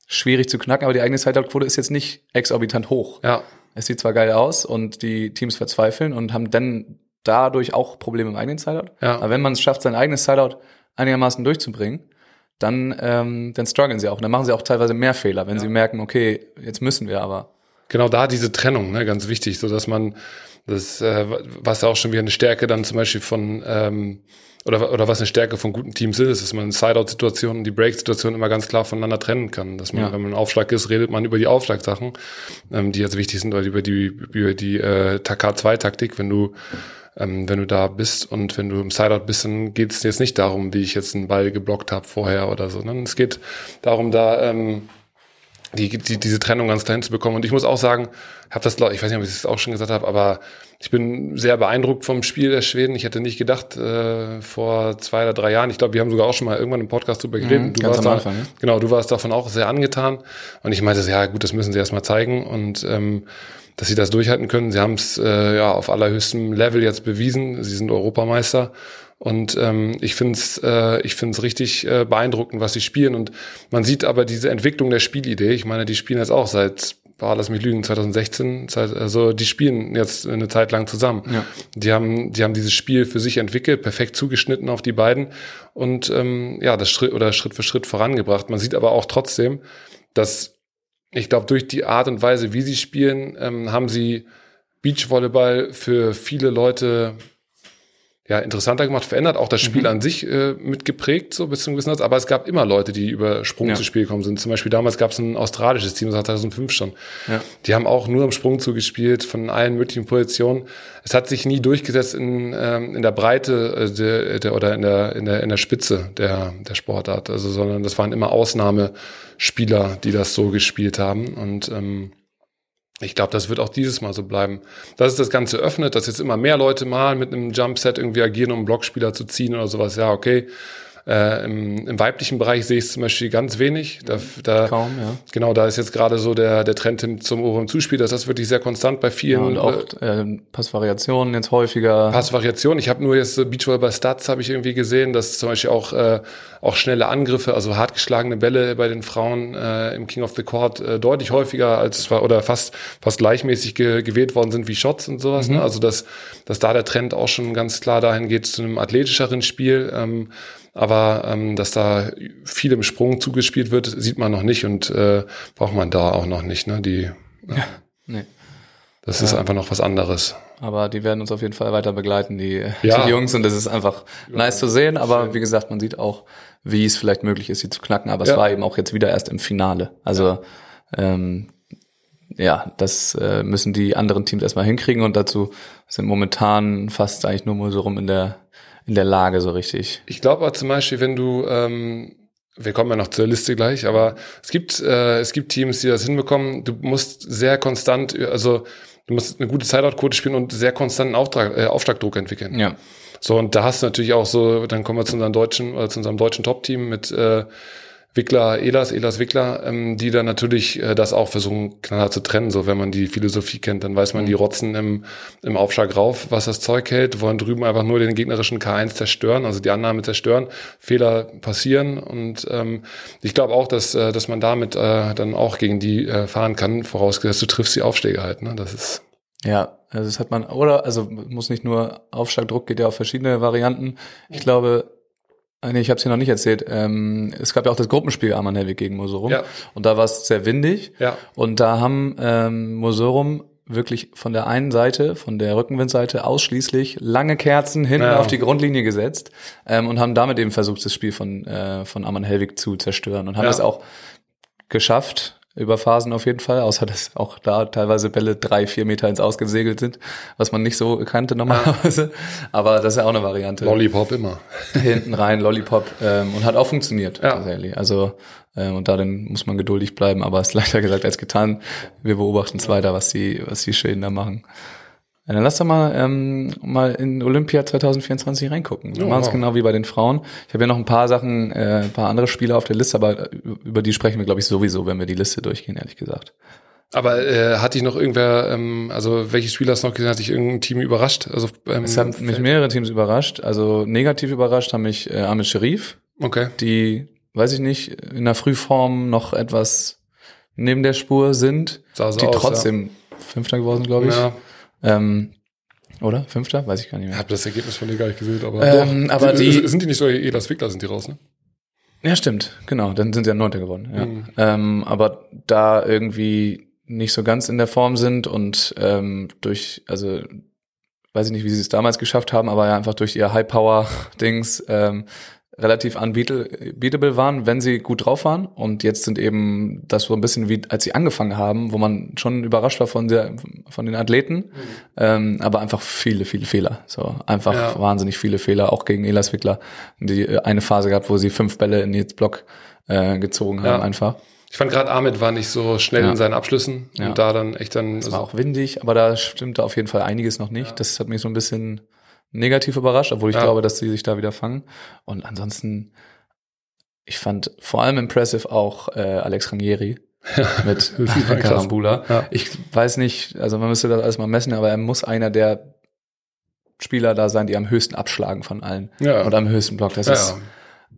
schwierig zu knacken, aber die eigene Sideout-Quote ist jetzt nicht exorbitant hoch. ja, Es sieht zwar geil aus und die Teams verzweifeln und haben dann dadurch auch Probleme im eigenen Sideout. Ja. Aber wenn man es schafft, sein eigenes Sideout einigermaßen durchzubringen, dann, ähm, dann strugglen sie auch. Und dann machen sie auch teilweise mehr Fehler, wenn sie merken, okay, jetzt müssen wir aber. genau da diese Trennung, ne, ganz wichtig, so dass man das, äh, was ja auch schon wieder eine Stärke dann zum Beispiel von ähm, oder, oder was eine Stärke von guten Teams ist, dass man Sideout-Situationen, die Break-Situationen immer ganz klar voneinander trennen kann. Dass man, Ja. wenn man Aufschlag ist, redet man über die Aufschlagsachen, ähm, die jetzt wichtig sind, oder über die, über die äh, K2-Taktik, wenn du ähm, wenn du da bist und wenn du im Sideout bist, dann geht es jetzt nicht darum, wie ich jetzt einen Ball geblockt habe vorher oder so. Ne? Es geht darum, da ähm, die, die, diese Trennung ganz klein zu bekommen. Und ich muss auch sagen, habe das, ich weiß nicht, ob ich es auch schon gesagt habe, aber ich bin sehr beeindruckt vom Spiel der Schweden. Ich hätte nicht gedacht, äh, vor zwei oder drei Jahren, ich glaube, wir haben sogar auch schon mal irgendwann im Podcast drüber geredet. Mhm, du warst am da, Anfang, ne? Genau, du warst davon auch sehr angetan. Und ich meinte, ja gut, das müssen sie erstmal zeigen. Und ähm, dass sie das durchhalten können. Sie haben es äh, ja auf allerhöchstem Level jetzt bewiesen. Sie sind Europameister. Und ähm, ich finde es äh, ich find's richtig äh, beeindruckend, was sie spielen. Und man sieht aber diese Entwicklung der Spielidee. Ich meine, die spielen jetzt auch seit, boah, lass mich lügen, 2016. Seit, also die spielen jetzt eine Zeit lang zusammen. Ja. Die haben, die haben dieses Spiel für sich entwickelt, perfekt zugeschnitten auf die beiden und ähm, ja, das Schritt oder Schritt für Schritt vorangebracht. Man sieht aber auch trotzdem, dass ich glaube, durch die Art und Weise, wie sie spielen, ähm, haben sie Beachvolleyball für viele Leute ja, interessanter gemacht, verändert, auch das Spiel Mhm. an sich äh, mitgeprägt, so bis zu einem gewissen Grad. Aber es gab immer Leute, die über Sprung Ja. zu Spiel gekommen sind. Zum Beispiel damals gab es ein australisches Team, das war 2005 schon. Ja. Die haben auch nur im Sprung zugespielt, von allen möglichen Positionen. Es hat sich nie durchgesetzt in, ähm, in der Breite äh, der, der, oder in der, in der, in der Spitze der, der Sportart. Also, sondern das waren immer Ausnahmespieler, die das so gespielt haben. Und ähm, Ich glaube, das wird auch dieses Mal so bleiben. Dass es das Ganze öffnet, dass jetzt immer mehr Leute mal mit einem Jumpset irgendwie agieren, um einen Blockspieler zu ziehen oder sowas. Ja, okay. Äh, im, Im weiblichen Bereich sehe ich es zum Beispiel ganz wenig. Da, da, Kaum, ja. Genau, da ist jetzt gerade so der, der Trend hin zum oberen Zuspiel. Das ist wirklich sehr konstant bei vielen. Ja, und auch äh, Passvariationen jetzt häufiger. Passvariationen. Ich habe nur jetzt so Beachvolleyball bei Stats habe ich irgendwie gesehen, dass zum Beispiel auch, äh, auch schnelle Angriffe, also hart geschlagene Bälle bei den Frauen äh, im King of the Court äh, deutlich häufiger als oder fast fast gleichmäßig ge gewählt worden sind wie Shots und sowas. Ne? Mhm. Ne? Also dass, dass da der Trend auch schon ganz klar dahin geht zu einem athletischeren Spiel. Ähm, aber ähm, dass da viel im Sprung zugespielt wird, sieht man noch nicht und äh, braucht man da auch noch nicht. Ne? Die, ja, nee. Das ist einfach noch was anderes. Aber die werden uns auf jeden Fall weiter begleiten, die, Ja. die Jungs. Und das ist einfach nice zu sehen. Aber wie gesagt, man sieht auch, wie es vielleicht möglich ist, sie zu knacken. Aber Ja. es war eben auch jetzt wieder erst im Finale. Also ähm, ja, das äh, müssen die anderen Teams erstmal hinkriegen. Und dazu sind momentan fast eigentlich nur so rum in der, in der Lage so richtig. Ich glaube aber zum Beispiel, wenn du, ähm, wir kommen ja noch zur Liste gleich, aber es gibt, äh, es gibt Teams, die das hinbekommen. Du musst sehr konstant, also du musst eine gute Sideout-Quote spielen und sehr konstanten Auftrag, äh, Aufschlagdruck entwickeln. Ja. So, und da hast du natürlich auch so, dann kommen wir zu unserem deutschen, oder zu unserem deutschen Top-Team mit äh, Wickler, Elas, Elas Wickler, ähm, die dann natürlich äh, das auch versuchen, knallhart zu trennen. So, wenn man die Philosophie kennt, dann weiß man, die rotzen im, im Aufschlag rauf, was das Zeug hält, wollen drüben einfach nur den gegnerischen K1 zerstören, also die Annahme zerstören, Fehler passieren. Und ähm, ich glaube auch, dass, äh, dass man damit äh, dann auch gegen die äh, fahren kann, vorausgesetzt, du triffst die Aufschläge halt. Ne? Das ist Ja, also das hat man, oder, also muss nicht nur Aufschlagdruck, geht ja auf verschiedene Varianten. Ich glaube, nee, ich habe es hier noch nicht erzählt, ähm, es gab ja auch das Gruppenspiel Arman Helwig gegen Mosorum Ja. und da war es sehr windig ja. und da haben ähm, Mosorum wirklich von der einen Seite, von der Rückenwindseite ausschließlich lange Kerzen hinten Ja. auf die Grundlinie gesetzt ähm, und haben damit eben versucht, das Spiel von, äh, von Arman Helwig zu zerstören und haben Ja. das auch geschafft, über Phasen auf jeden Fall, außer dass auch da teilweise Bälle drei, vier Meter ins Ausgesegelt sind, was man nicht so kannte normalerweise. Aber das ist ja auch eine Variante. Lollipop immer. Hinten rein, Lollipop ähm, und hat auch funktioniert Ja. tatsächlich. Also ähm, und darin muss man geduldig bleiben, aber es ist leichter gesagt als getan. Wir beobachten es weiter, was die, was die Schäden da machen. Ja, dann lass doch mal, ähm, mal in Olympia 2024 reingucken. Wir Ja, machen es wow. genau wie bei den Frauen. Ich habe ja noch ein paar Sachen, äh, ein paar andere Spiele auf der Liste, aber über die sprechen wir, glaube ich, sowieso, wenn wir die Liste durchgehen, ehrlich gesagt. Aber äh, hat dich noch irgendwer, ähm, also welche Spieler hast du noch gesehen, hat dich irgendein Team überrascht? Also ähm, Es haben mich mehrere Teams überrascht. Also negativ überrascht haben mich äh, Ahmed Sharif, Okay. die, weiß ich nicht, in der Frühform noch etwas neben der Spur sind, Sah so die aus, trotzdem Fünfter geworden, glaube ich. Ja. Ähm, oder? Fünfter? Weiß ich gar nicht Ich mehr. habe das Ergebnis von dir gar nicht gesehen, aber, Ähm, aber sind, die- sind die nicht so Elas Wickler sind die raus, ne? Ja, stimmt, genau. Dann sind sie ja Neunter geworden. Ja. Mhm. Ähm, aber da irgendwie nicht so ganz in der Form sind und ähm, durch, also weiß ich nicht, wie sie es damals geschafft haben, aber ja einfach durch ihr High-Power-Dings ähm, relativ unbeatable waren, wenn sie gut drauf waren. Und jetzt sind eben das so ein bisschen wie, als sie angefangen haben, wo man schon überrascht war von der, von den Athleten, ähm, aber einfach viele, viele Fehler. So einfach Ja. wahnsinnig viele Fehler, auch gegen Elas Wickler. Die äh, eine Phase gehabt, wo sie fünf Bälle in Nils Block äh, gezogen haben, Ja. einfach. Ich fand gerade Ahmed war nicht so schnell Ja. in seinen Abschlüssen Ja. und da dann echt dann Es war auch windig, aber da stimmte auf jeden Fall einiges noch nicht. Das hat mich so ein bisschen negativ überrascht, obwohl ich Ja. glaube, dass sie sich da wieder fangen. Und ansonsten, ich fand vor allem impressive auch äh, Alex Rangieri mit ist krass. Karambula. Ja. Ich weiß nicht, also man müsste das alles mal messen, aber er muss einer der Spieler da sein, die am höchsten abschlagen von allen. Ja. Und am höchsten Block. Das ja, ist,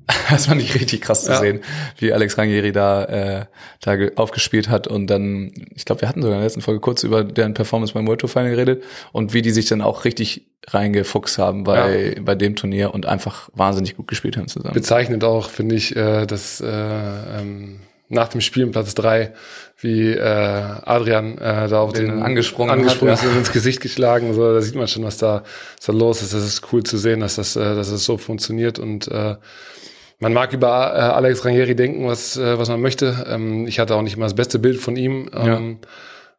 *laughs* das fand ich richtig krass zu Ja. sehen, wie Alex Rangieri da, äh, da ge- aufgespielt hat und dann, ich glaube, wir hatten sogar in der letzten Folge kurz über deren Performance beim World Tour Final geredet und wie die sich dann auch richtig reingefuchst haben bei, bei dem Turnier und einfach wahnsinnig gut gespielt haben zusammen. bezeichnend auch, finde ich, äh, dass äh, ähm, nach dem Spiel im Platz drei, wie äh, Adrian äh, da auf Den den angesprungen angesprungen hat, ist und ins Gesicht geschlagen. So, da sieht man schon, was da, was da los ist. Das ist cool zu sehen, dass das, äh, dass es so funktioniert und äh, man mag über äh, Alex Ranieri denken, was, äh, was man möchte. Ähm, ich hatte auch nicht immer das beste Bild von ihm. Ähm,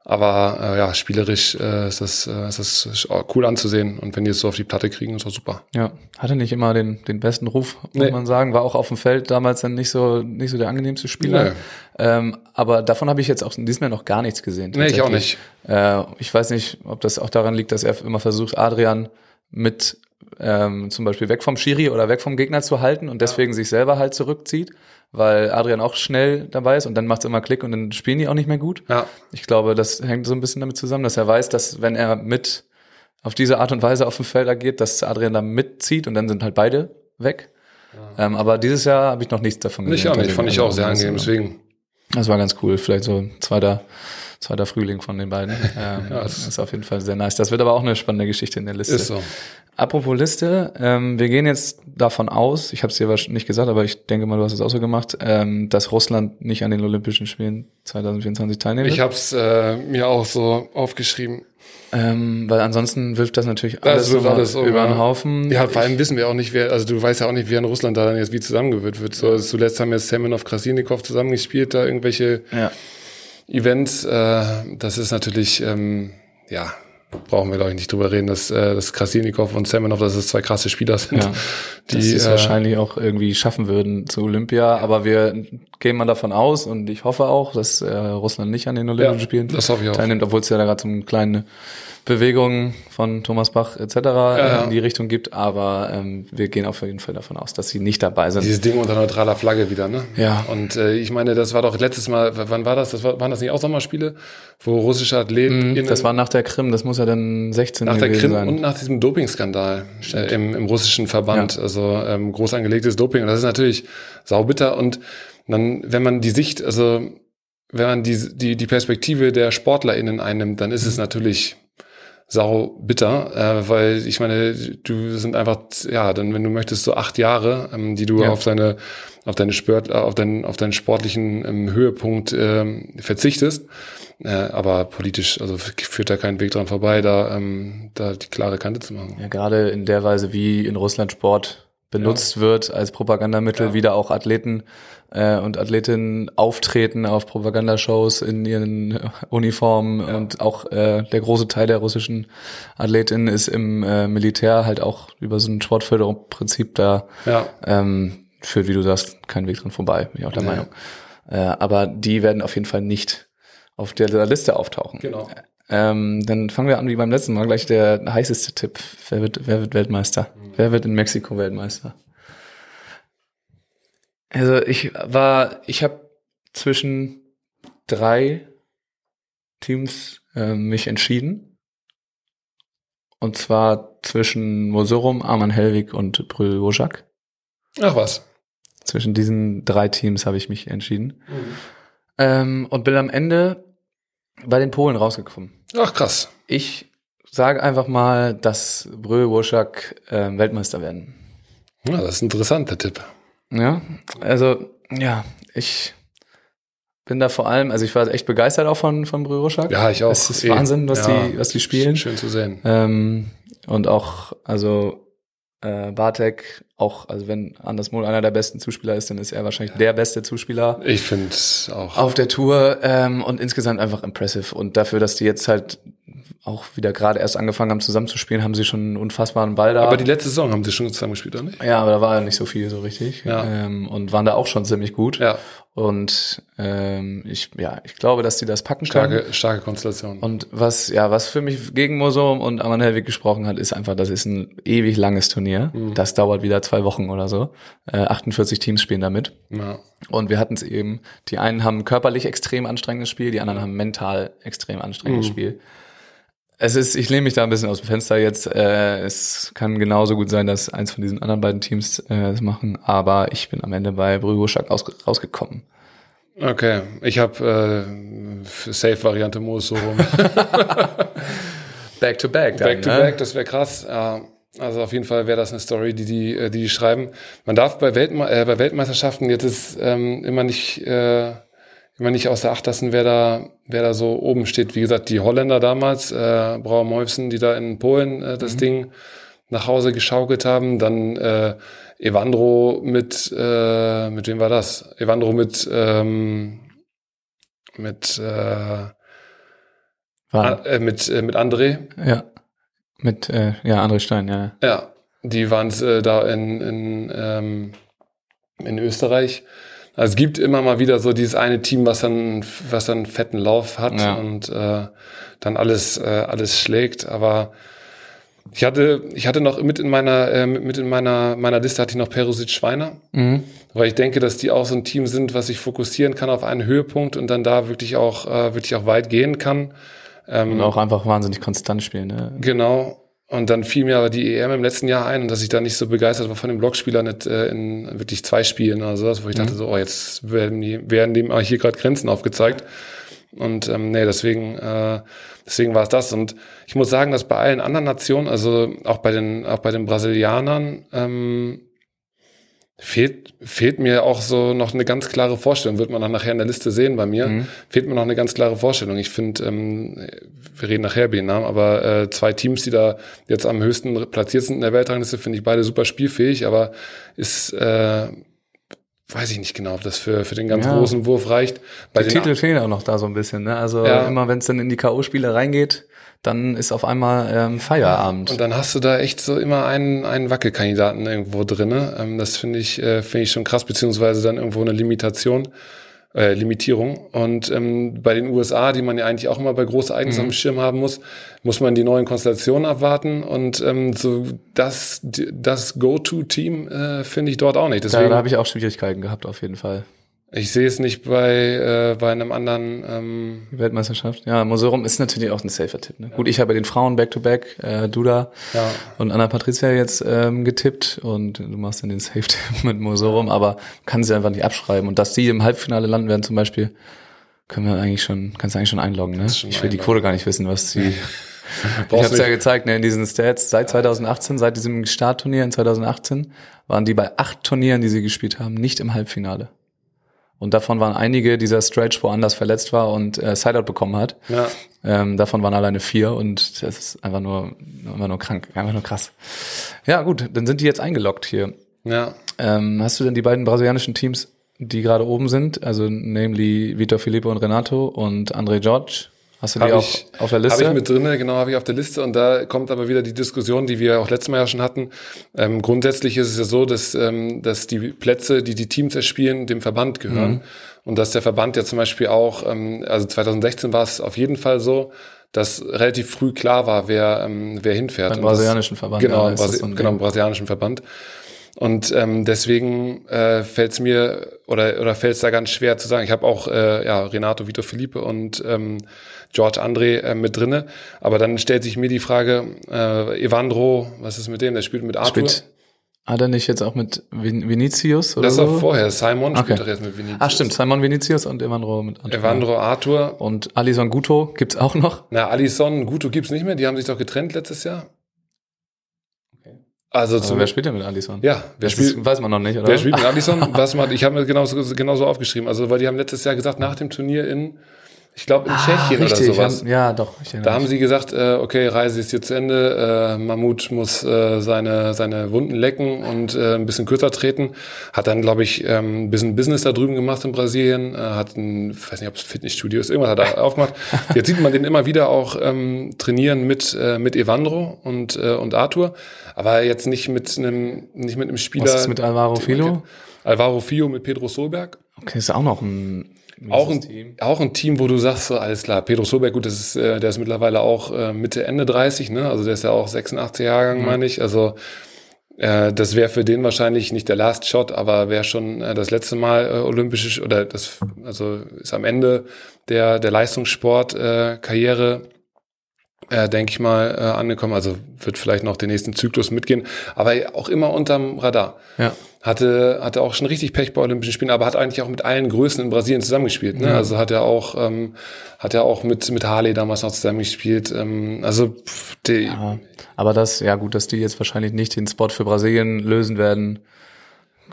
Aber äh, ja, spielerisch äh, ist, das, äh, ist das cool anzusehen. Und wenn die es so auf die Platte kriegen, ist das super. Ja, hatte nicht immer den, den besten Ruf, muss Nee. man sagen. War auch auf dem Feld damals dann nicht so, nicht so der angenehmste Spieler. Nee. Ähm, aber davon habe ich jetzt auch in diesem Jahr noch gar nichts gesehen. Nee, ich auch. Äh, ich weiß nicht, ob das auch daran liegt, dass er immer versucht, Adrian mit ähm, zum Beispiel weg vom Schiri oder weg vom Gegner zu halten und deswegen sich selber halt zurückzieht, weil Adrian auch schnell dabei ist und dann macht es immer Klick und dann spielen die auch nicht mehr gut. Ja, Ich glaube, das hängt so ein bisschen damit zusammen, dass er weiß, dass wenn er mit auf diese Art und Weise auf dem Feld agiert, dass Adrian da mitzieht und dann sind halt beide weg. Ähm, aber dieses Jahr habe ich noch nichts davon ich auch nicht. Fand ich auch sehr Also, angenehm. Deswegen. Das war ganz cool. Vielleicht so ein zweiter, zweiter Frühling von den beiden. *laughs* Ähm, Ja, das ist auf jeden Fall sehr nice. Das wird aber auch eine spannende Geschichte in der Liste. Ist so. Apropos Liste, ähm, wir gehen jetzt davon aus, ich habe es dir wahrscheinlich nicht gesagt, aber ich denke mal, du hast es auch so gemacht, ähm, dass Russland nicht an den Olympischen Spielen 2024 teilnehmen wird. Ich habe es äh, mir auch so aufgeschrieben. Ähm, weil ansonsten wirft das natürlich alles, wirft nochmal alles um, über den ja. Haufen. Ja, vor allem wissen wir auch nicht, wer, also du weißt ja auch nicht, wer in Russland da dann jetzt wie zusammengewürzt wird. So, zuletzt haben jetzt Semenov Krasinikov zusammengespielt, da irgendwelche ja. Events. Äh, das ist natürlich, ähm, ja, brauchen wir glaube ich nicht drüber reden, dass, äh, dass Krasinikov und Semenov, dass es zwei krasse Spieler sind. Ja, die es äh, wahrscheinlich auch irgendwie schaffen würden zu Olympia, aber wir gehen mal davon aus und ich hoffe auch, dass äh, Russland nicht an den Olympischen Ja, Spielen das hoffe ich auch. teilnimmt, obwohl es ja da gerade so eine kleine Bewegung von Thomas Bach etc. ja. in die Richtung gibt, aber ähm, wir gehen auf jeden Fall davon aus, dass sie nicht dabei sind. Dieses Ding unter neutraler Flagge wieder, ne? Ja. Und äh, ich meine, das war doch letztes Mal, wann war das? Das war, waren das nicht auch Sommerspiele, wo russische Athleten Mhm, das war nach der Krim, das muss ja dann 16 nach der Krim sein. und nach diesem Dopingskandal äh, im, im russischen Verband. Also ähm, groß angelegtes Doping. Und das ist natürlich saubitter. Und dann, wenn man die Sicht, also wenn man die, die, die Perspektive der SportlerInnen einnimmt, dann ist es natürlich sau bitter, äh, weil ich meine, du sind einfach, ja, dann, wenn du möchtest, so acht Jahre, ähm, die du Ja. auf deine, auf deine Sport, äh, auf deinen, auf deinen sportlichen ähm, Höhepunkt ähm, verzichtest. Äh, aber politisch, also führt da kein Weg dran vorbei, da, ähm, da die klare Kante zu machen. Ja, gerade in der Weise, wie in Russland Sport benutzt wird als Propagandamittel, Ja. wie da auch Athleten äh, und Athletinnen auftreten auf Propagandashows in ihren Uniformen und auch äh, der große Teil der russischen Athletinnen ist im äh, Militär halt auch über so ein Sportförderungsprinzip da Ja, ähm, führt, wie du sagst, kein Weg dran vorbei, bin ich auch der. Meinung. Äh, aber die werden auf jeden Fall nicht auf der Liste auftauchen. genau. Ähm, dann fangen wir an wie beim letzten Mal. Gleich der heißeste Tipp. Wer wird, wer wird Weltmeister? Wer wird in Mexiko Weltmeister? Also ich war, ich habe zwischen drei Teams äh, mich entschieden. Und zwar zwischen Mosorum, Arman Helwig und Brühl Wojak. Ach was. Zwischen diesen drei Teams habe ich mich entschieden. Ähm, und bin am Ende bei den Polen rausgekommen. Ach krass. Ich sage einfach mal, dass Brö Woschak äh, Weltmeister werden. Ja, das ist ein interessanter Tipp. Ja, also ja, ich bin da vor allem, also ich war echt begeistert auch von von Brö Woschak. Ja, ich auch. Es ist Eh. Wahnsinn, was Ja. die was die spielen. Schön zu sehen. Ähm, und auch also äh, Bartek auch, also wenn Anders Mohl einer der besten Zuspieler ist, dann ist er wahrscheinlich der beste Zuspieler. Ich finde auch. auf der Tour ähm, und insgesamt einfach impressive. Und dafür, dass die jetzt halt auch wieder gerade erst angefangen haben zusammenzuspielen, haben sie schon einen unfassbaren Ball da. aber die letzte Saison haben sie schon zusammengespielt, oder nicht? ja, aber da war ja nicht so viel so richtig. Ja. Ähm, und waren da auch schon ziemlich gut. Ja, Und ähm, ich, ja, ich glaube, dass die das packen können. starke, starke Konstellation. Und was, ja, was für mich gegen Mosum und Aman Helwig gesprochen hat, ist einfach, das ist ein ewig langes Turnier. Mhm. Das dauert wieder zwei Wochen oder so. Äh, 48 Teams spielen damit. ja. Und wir hatten es eben, die einen haben körperlich extrem anstrengendes Spiel, die anderen haben mental extrem anstrengendes Mhm. Spiel. Es ist, ich lehne mich da ein bisschen aus dem Fenster jetzt. Äh, es kann genauso gut sein, dass eins von diesen anderen beiden Teams äh, das machen, aber ich bin am Ende bei Brüggeschak rausgekommen. Okay, ich habe äh, Safe-Variante Moos so rum. *laughs* Back to back, dann, back to ne? back, das wäre krass. Ja, also auf jeden Fall wäre das eine Story, die die, äh, die die schreiben. Man darf bei, Weltme äh, bei Weltmeisterschaften jetzt ist ähm, immer nicht äh, immer nicht außer Acht lassen, wer da wer da so oben steht. Wie gesagt, die Holländer damals, äh, Brauer Meufsen, die da in Polen äh, das Ding nach Hause geschaukelt haben. Dann äh, Evandro mit äh, mit wem war das? Evandro mit ähm, mit äh, War, äh, mit, äh, mit André. ja. Mit, äh, ja, André Stein, ja. Ja, die waren äh, da in, in, ähm, in Österreich. Also es gibt immer mal wieder so dieses eine Team, was dann, was dann einen fetten Lauf hat Ja. und äh, dann alles, äh, alles schlägt. Aber ich hatte, ich hatte noch mit in meiner, äh, mit in meiner, meiner Liste hatte ich noch Perusic Schweiner, Mhm. weil ich denke, dass die auch so ein Team sind, was sich fokussieren kann auf einen Höhepunkt und dann da wirklich auch, äh, wirklich auch weit gehen kann. Ähm, Und auch einfach wahnsinnig konstant spielen, ne? Genau. Und dann fiel mir aber die EM im letzten Jahr ein und dass ich da nicht so begeistert war von dem Blockspieler nicht äh, in wirklich zwei Spielen oder sowas, wo ich dachte so, oh, jetzt werden die, werden dem hier gerade Grenzen aufgezeigt. Und ähm, nee, deswegen, äh, deswegen war es das. Und ich muss sagen, dass bei allen anderen Nationen, also auch bei den, auch bei den Brasilianern, ähm, fehlt, fehlt mir auch so noch eine ganz klare Vorstellung. Wird man auch nachher in der Liste sehen bei mir. Mhm. Fehlt mir noch eine ganz klare Vorstellung. Ich finde, ähm, wir reden nachher über den Namen, aber äh, zwei Teams, die da jetzt am höchsten platziert sind in der Weltrangliste, finde ich beide super spielfähig, aber ist, äh, weiß ich nicht genau, ob das für, für den ganz Ja. großen Wurf reicht. Bei Die den Titel fehlen auch noch da so ein bisschen, ne? Also Ja. immer wenn es dann in die K.O.-Spiele reingeht, dann ist auf einmal ähm, Feierabend. Und dann hast du da echt so immer einen, einen Wackelkandidaten irgendwo drinne. Ähm, das finde ich, äh, finde ich schon krass, beziehungsweise dann irgendwo eine Limitation, äh, Limitierung. Und ähm, bei den USA, die man ja eigentlich auch immer bei großen Ereignissen am Schirm haben muss, muss man die neuen Konstellationen abwarten. Und ähm, so das, das Go-To-Team äh, finde ich dort auch nicht. Deswegen, da habe ich auch Schwierigkeiten gehabt, auf jeden Fall. Ich sehe es nicht bei, äh, bei einem anderen. Ähm, Die Weltmeisterschaft. Ja, Moserum ist natürlich auch ein safer Tipp. Ne? Gut, ich habe den Frauen Back-to-Back, äh, Duda ja. und Anna Patricia jetzt ähm, getippt und du machst dann den Safe-Tipp *laughs* mit Moserum, aber kann sie einfach nicht abschreiben. Und dass die im Halbfinale landen werden zum Beispiel, können wir eigentlich schon, kannst du eigentlich schon einloggen. Ne? schon Ich will die einloggen. Quote gar nicht wissen, was sie... *laughs* Ich habe es ja gezeigt, ne, in diesen Stats. Seit 2018, seit diesem Startturnier in 2018, waren die bei acht Turnieren, die sie gespielt haben, nicht im Halbfinale. Und davon waren einige dieser Stretch, wo Anders verletzt war und äh, Sideout bekommen hat. ja. Ähm, davon waren alleine vier und das ist einfach nur, einfach nur krank, einfach nur krass. Ja, gut, dann sind die jetzt eingeloggt hier. Ja. Ähm, hast du denn die beiden brasilianischen Teams, die gerade oben sind, also namely Vitor Felipe und Renato und André George? Hast du die auch ich- auf der Liste? Habe ich mit drinne, genau, habe ich auf der Liste. Und da kommt aber wieder die Diskussion, die wir auch letztes Mal ja schon hatten. Ähm, grundsätzlich ist es ja so, dass, ähm, dass die Plätze, die die Teams erspielen, dem Verband gehören. Mhm. Und dass der Verband ja zum Beispiel auch, ähm, also 2016 war es auf jeden Fall so, dass relativ früh klar war, wer, ähm, wer hinfährt. Beim brasilianischen Verband, Genau, ja, Brasi genau, im brasilianischen Verband. Und ähm, deswegen äh, fällt es mir oder oder fällt es da ganz schwer zu sagen. Ich habe auch äh, ja Renato Vito Felipe und ähm, George André äh, mit drinne, aber dann stellt sich mir die Frage, äh, Evandro, was ist mit dem? Der spielt mit Arthur. Spielt, hat er nicht jetzt auch mit Vin Vinicius oder das so? war vorher. Simon Okay. spielt doch jetzt mit Vinicius. Ah, stimmt. Simon Vinicius und Evandro mit Antonio. Evandro Arthur. Und Alison Guto gibt's auch noch. Na, Alisson, Guto gibt's nicht mehr. Die haben sich doch getrennt letztes Jahr. Also zum wer spielt denn mit Alison? Ja, wer das spielt- ist, weiß man noch nicht, oder? Wer spielt mit Alisson? *laughs* Was man, ich habe mir genauso, genauso aufgeschrieben. Also, weil die haben letztes Jahr gesagt, nach dem Turnier in, ich glaube, in Tschechien oder sowas. haben- Ja, doch. Ich Da haben mich. sie gesagt, äh, okay, Reise ist jetzt zu Ende, äh, Mammut muss äh, seine, seine Wunden lecken und äh, ein bisschen kürzer treten. Hat dann, glaube ich, ähm, ein bisschen Business da drüben gemacht in Brasilien, äh, hat ein, weiß nicht, ob es Fitnessstudio ist, irgendwas hat er *laughs* aufgemacht. Jetzt sieht man den immer wieder auch ähm, trainieren mit, äh, mit Evandro und, äh, und Arthur, aber jetzt nicht mit einem, nicht mit einem Spieler. Was ist mit Alvaro Filo? Alvaro Fio mit Pedro Solberg. Okay, ist auch noch ein Auch ein, Team. auch ein Team, wo du sagst, so, alles klar, Pedro Solberg, gut, das ist, äh, der ist mittlerweile auch äh, Mitte, Ende 30, ne? Also der ist ja auch 86 Jahrgang, meine ich. Also äh, das wäre für den wahrscheinlich nicht der Last Shot, aber wäre schon äh, das letzte Mal äh, olympische oder das, also ist am Ende der, der Leistungssport-Karriere. Äh, Karriere äh, denke ich mal, äh, angekommen. Also wird vielleicht noch den nächsten Zyklus mitgehen, aber auch immer unterm Radar. Ja. Hatte, hatte auch schon richtig Pech bei Olympischen Spielen, aber hat eigentlich auch mit allen Größen in Brasilien zusammengespielt. Ne? Also hat er auch, ähm, hat er auch mit, mit Harley damals noch zusammengespielt. Ähm, also pff, die, Ja. Aber das, ja gut, dass die jetzt wahrscheinlich nicht den Spot für Brasilien lösen werden,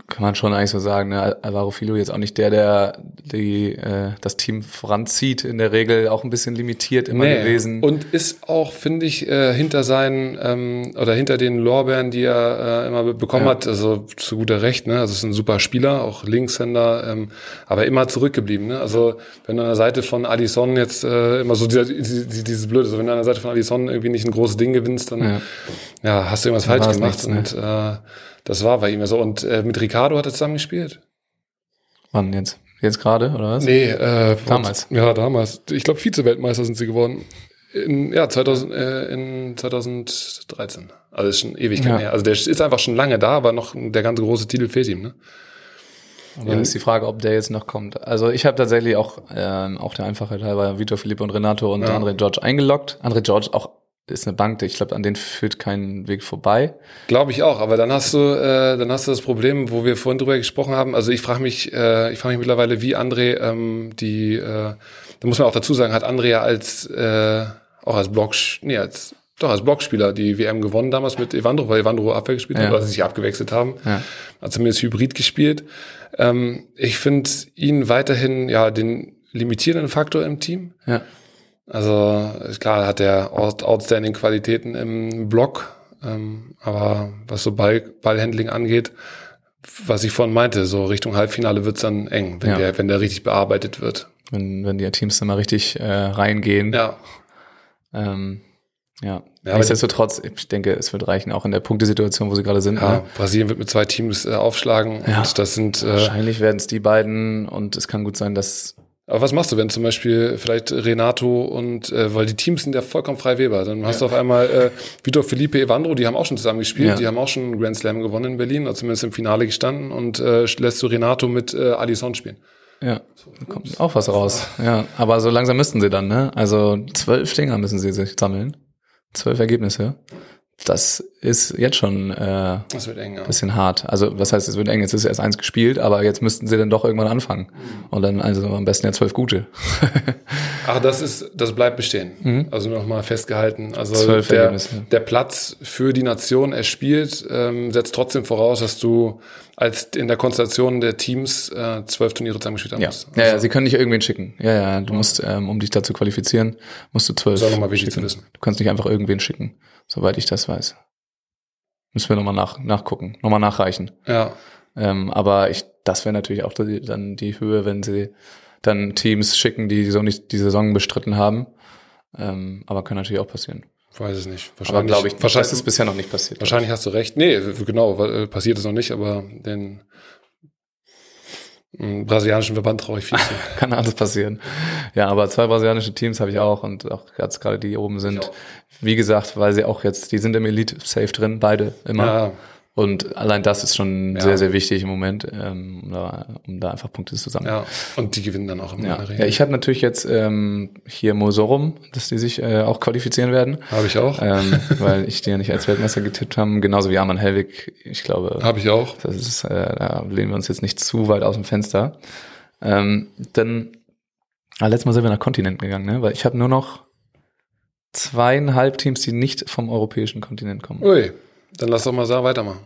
kann man schon eigentlich so sagen. Ne? Alvaro Filo jetzt auch nicht der, der die, äh, das Team voranzieht, in der Regel auch ein bisschen limitiert immer Nee. gewesen. Und ist auch, finde ich, äh, hinter seinen ähm, oder hinter den Lorbeeren, die er äh, immer be- bekommen Ja. hat, also zu guter Recht, ne? Also ist ein super Spieler, auch Linkshänder, ähm, aber immer zurückgeblieben. Ne? Also wenn du an der Seite von Alisson jetzt äh, immer so dieser, die- dieses Blöde, also wenn du an der Seite von Alisson irgendwie nicht ein großes Ding gewinnst, dann Ja. ja. hast du irgendwas Dann falsch gemacht. nichts, ne? und äh, das war bei ihm ja so. Und äh, mit Ricardo hat er zusammen gespielt. Wann jetzt? Jetzt gerade, oder was? Nee, äh, Damals. Ja, damals. Ich glaube, Vize-Weltmeister sind sie geworden. In, ja, 2000, äh, in 2013. Also ist schon ewig Ja. her. Also der ist einfach schon lange da, aber noch der ganze große Titel fehlt ihm. Ne? Aber dann ist die Frage, ob der jetzt noch kommt. Also ich habe tatsächlich auch, ähm, auch der Einfachheit halber Vitor Felipe und Renato und Ja. André George eingeloggt. André George auch ist eine Bank, ich glaube, an denen führt kein Weg vorbei. Glaube ich auch. Aber dann hast du, äh, dann hast du das Problem, wo wir vorhin drüber gesprochen haben. Also ich frage mich, äh, ich frage mich mittlerweile, wie André ähm, die, äh, da muss man auch dazu sagen, hat André ja als äh, auch als Block, nee, als doch als Blockspieler die WM gewonnen damals mit Evandro, weil Evandro Abwehr gespielt Ja. hat, oder sie sich abgewechselt haben. Ja. hat zumindest Hybrid gespielt. Ähm, ich finde ihn weiterhin ja den limitierenden Faktor im Team. Ja. Also ist klar hat er out- outstanding Qualitäten im Block, ähm, aber was so Ball, Ballhandling angeht, was ich vorhin meinte, so Richtung Halbfinale wird's dann eng, wenn Ja. der wenn der richtig bearbeitet wird. Wenn, wenn die Teams dann mal richtig äh, reingehen. Ja, Ähm, ja. Ja, Nichtsdestotrotz, ich denke, es wird reichen, auch in der Punktesituation, wo sie gerade sind. ja Ne? Brasilien wird mit zwei Teams äh, aufschlagen Ja. und das sind äh, Wahrscheinlich werden es die beiden und es kann gut sein, dass Aber was machst du, wenn zum Beispiel vielleicht Renato und, äh, weil die Teams sind ja vollkommen frei Weber, dann hast du auf einmal äh, Vitor Felipe Evandro, die haben auch schon zusammen gespielt, Ja. die haben auch schon Grand Slam gewonnen in Berlin, oder zumindest im Finale gestanden und äh, lässt du Renato mit äh, Alisson spielen. Ja, da kommt auch was raus. Ja, aber so langsam müssten sie dann, ne? Also zwölf Dinger müssen sie sich sammeln. Zwölf Ergebnisse. Das ist jetzt schon äh, eng, ja. bisschen hart. Also was heißt, es wird eng, jetzt ist erst eins gespielt, aber jetzt müssten sie dann doch irgendwann anfangen. Mhm. Und dann also am besten ja zwölf gute. *laughs* Ach, das ist, das bleibt bestehen. Also nochmal festgehalten. Also Mhm. Zwölf der, der Platz für die Nation erspielt, ähm, setzt trotzdem voraus, dass du als in der Konstellation der Teams äh, zwölf Turniere zusammengespielt haben Ja. musst. ja, ja, sie können nicht irgendwen schicken. Ja, ja, du musst, ähm, um dich da zu qualifizieren, musst du zwölf. Das ist auch nochmal wichtig zu wissen. Du kannst nicht einfach irgendwen schicken, soweit ich das weiß. Müssen wir nochmal nach, nachgucken, nochmal nachreichen. Ja. Ähm, aber ich, das wäre natürlich auch die, dann die Höhe, wenn sie dann Teams schicken, die so nicht die Saison bestritten haben. Ähm, aber kann natürlich auch passieren. Weiß es nicht. Wahrscheinlich, glaube ich, wahrscheinlich, das ist bisher noch nicht passiert. wahrscheinlich hast du recht. Nee, genau, äh, passiert es noch nicht, aber den mm, brasilianischen Verband traue ich viel zu. *laughs* Kann alles passieren. Ja, aber zwei brasilianische Teams habe ich auch und auch gerade die oben sind. Wie gesagt, weil sie auch jetzt, die sind im Elite Safe drin, beide immer. Ja, Und allein das ist schon Ja. sehr, sehr wichtig im Moment, ähm, um, da, um da einfach Punkte zu sammeln. ja. Und die gewinnen dann auch immer Ja, in der ja ich habe natürlich jetzt ähm, hier Mosorum, dass die sich äh, auch qualifizieren werden, Habe ich auch. ähm, *laughs* weil ich die ja nicht als Weltmeister getippt haben, genauso wie Arman Helwig. Ich glaube, Habe ich auch. das ist, äh, da lehnen wir uns jetzt nicht zu weit aus dem Fenster. Ähm, dann, ah, letztes Mal sind wir nach Kontinenten gegangen, ne? weil ich habe nur noch zweieinhalb Teams, die nicht vom europäischen Kontinent kommen. Ui, dann lass doch mal sagen, weitermachen.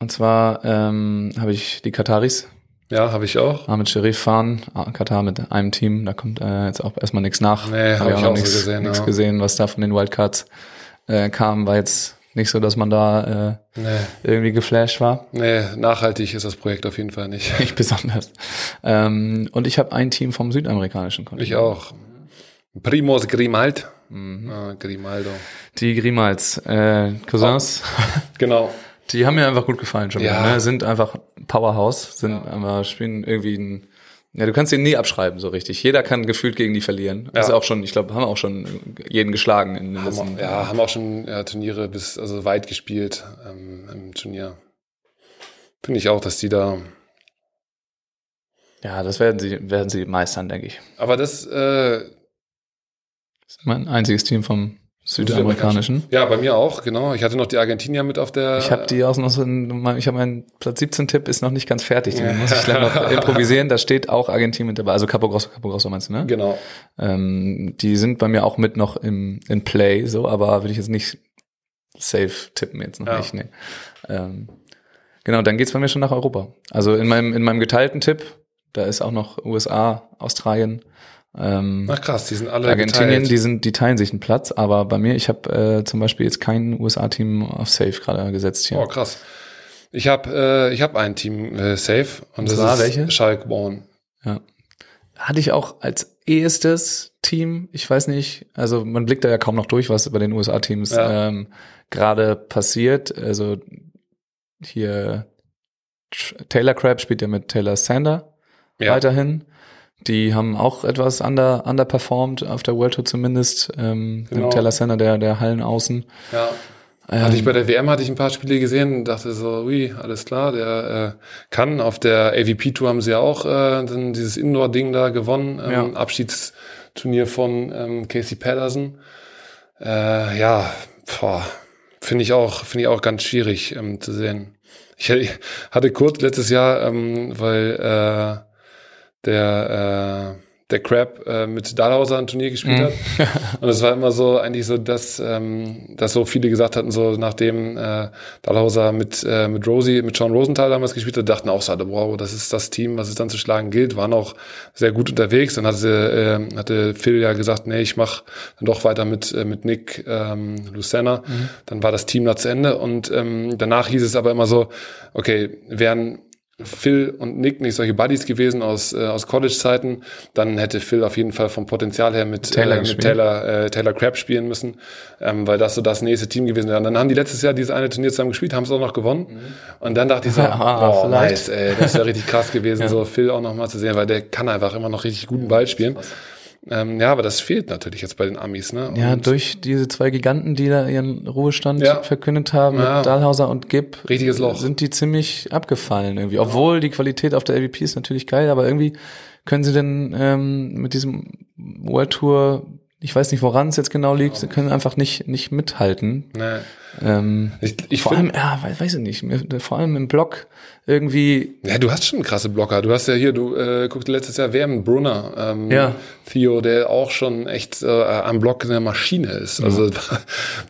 Und zwar ähm, habe ich die Kataris, Ja, habe ich auch. Ahmed Sherif fahren, ah, Katar mit einem Team, da kommt äh, jetzt auch erstmal nichts nach. Nee, hab ich auch noch so nichts gesehen, nichts ja. gesehen, was da von den Wildcards äh, kam, war jetzt nicht so, dass man da äh, Nee, irgendwie geflasht war. nee, nachhaltig ist das Projekt auf jeden Fall nicht. *laughs* Nicht besonders. Ähm, und ich habe ein Team vom südamerikanischen Kontinent. Ich auch. Primos Grimald. Mhm. Ah, Grimaldo. Die Grimals, äh, Cousins, *laughs* Genau. die haben mir einfach gut gefallen schon. Ja. wieder, Ne? Sind einfach Powerhouse, sind aber spielen irgendwie ein, ja, du kannst den nie abschreiben so richtig. Jeder kann gefühlt gegen die verlieren. Ja. Ist auch schon, ich glaube, haben auch schon jeden geschlagen in den letzten. ja, haben auch schon ja, Turniere bis also weit gespielt ähm, im Turnier. Finde ich auch, dass die da. Ja, das werden sie, werden sie meistern, denke ich. Aber das äh, Das ist mein einziges Team vom südamerikanischen. Ja, bei mir auch, genau. Ich hatte noch die Argentinier mit auf der. Ich habe die auch noch so, in, ich habe meinen Platz 17 Tipp ist noch nicht ganz fertig, den muss ich leider noch *laughs* improvisieren. Da steht auch Argentinien mit dabei, also Capo Grosso, Capo Grosso meinst du, ne? Genau. Ähm, die sind bei mir auch mit noch im in Play, so, aber will ich jetzt nicht safe tippen jetzt noch Ja. nicht, ne. Ähm, Genau, dann geht's bei mir schon nach Europa. Also in meinem, in meinem geteilten Tipp, da ist auch noch USA, Australien, ähm, Ach krass, die sind alle Argentinien, geteilt. die sind, die teilen sich einen Platz, aber bei mir, ich habe äh, zum Beispiel jetzt kein USA-Team auf Safe gerade gesetzt hier. Oh, krass. Ich habe äh, ich hab ein Team äh, safe und das zwar ist welche? Schalke Born. Ja. Hatte ich auch als ehestes Team, ich weiß nicht, also man blickt da ja kaum noch durch, was bei den USA-Teams Ja. ähm, gerade passiert. Also hier Taylor Crabb spielt ja mit Taylor Sander Ja. weiterhin. Die haben auch etwas under, underperformed auf der World Tour zumindest. Ähm, Genau. Taylor Sander, der, der Hallenaußen. Ja. Ähm, Hatte ich bei der WM hatte ich ein paar Spiele gesehen und dachte so, ui, alles klar, der äh, kann. Auf der AVP Tour haben sie ja auch äh, dann dieses Indoor-Ding da gewonnen, ähm, Ja. Abschiedsturnier von ähm, Casey Patterson. Äh, ja, boah, finde ich auch, finde ich auch ganz schwierig ähm, zu sehen. Ich, ich *laughs* hatte kurz letztes Jahr, ähm, weil äh, der äh, der Crab äh, mit Dahlhauser ein Turnier gespielt Mhm. hat. *laughs* Und es war immer so, eigentlich so, dass, ähm, dass so viele gesagt hatten, so nachdem äh, Dahlhauser mit, äh, mit Rosie, mit Sean Rosenthal damals gespielt hat, dachten auch so, alle, wow, das ist das Team, was es dann zu schlagen gilt, waren auch sehr gut unterwegs. Dann hatte, äh, hatte Phil ja gesagt, nee, ich mach dann doch weiter mit, äh, mit Nick ähm, Lucena. Dann war das Team da zu Ende und ähm, danach hieß es aber immer so, okay, wären Phil und Nick nicht solche Buddies gewesen aus, äh, aus College-Zeiten, dann hätte Phil auf jeden Fall vom Potenzial her mit Taylor äh, mit. Taylor, äh, Taylor Crabb spielen müssen, ähm, weil das so das nächste Team gewesen wäre. Und dann haben die letztes Jahr dieses eine Turnier zusammen gespielt, haben es auch noch gewonnen. Und dann dachte ich so, *laughs* Ah, oh, vielleicht. nice, ey, das wäre richtig krass gewesen, *laughs* so Phil auch noch mal zu sehen, weil der kann einfach immer noch richtig guten Ball spielen. Ähm, ja, aber das fehlt natürlich jetzt bei den Amis, ne? Ja, Und durch diese zwei Giganten, die da ihren Ruhestand Ja. verkündet haben, Ja. Dahlhauser und Gibb, Richtiges Loch. sind die ziemlich abgefallen irgendwie. Obwohl die Qualität auf der LVP ist natürlich geil, aber irgendwie können sie denn ähm, mit diesem World Tour, ich weiß nicht, woran es jetzt genau liegt, sie können einfach nicht nicht mithalten. ne, Ähm, ich, ich vor allem, ja, weiß, weiß ich nicht, vor allem im Block irgendwie Ja, du hast schon krasse Blocker. Du hast ja hier, du äh, guckst letztes Jahr WM Brunner, ähm, Ja. Theo, der auch schon echt äh, am Block eine Maschine ist. Also *laughs* der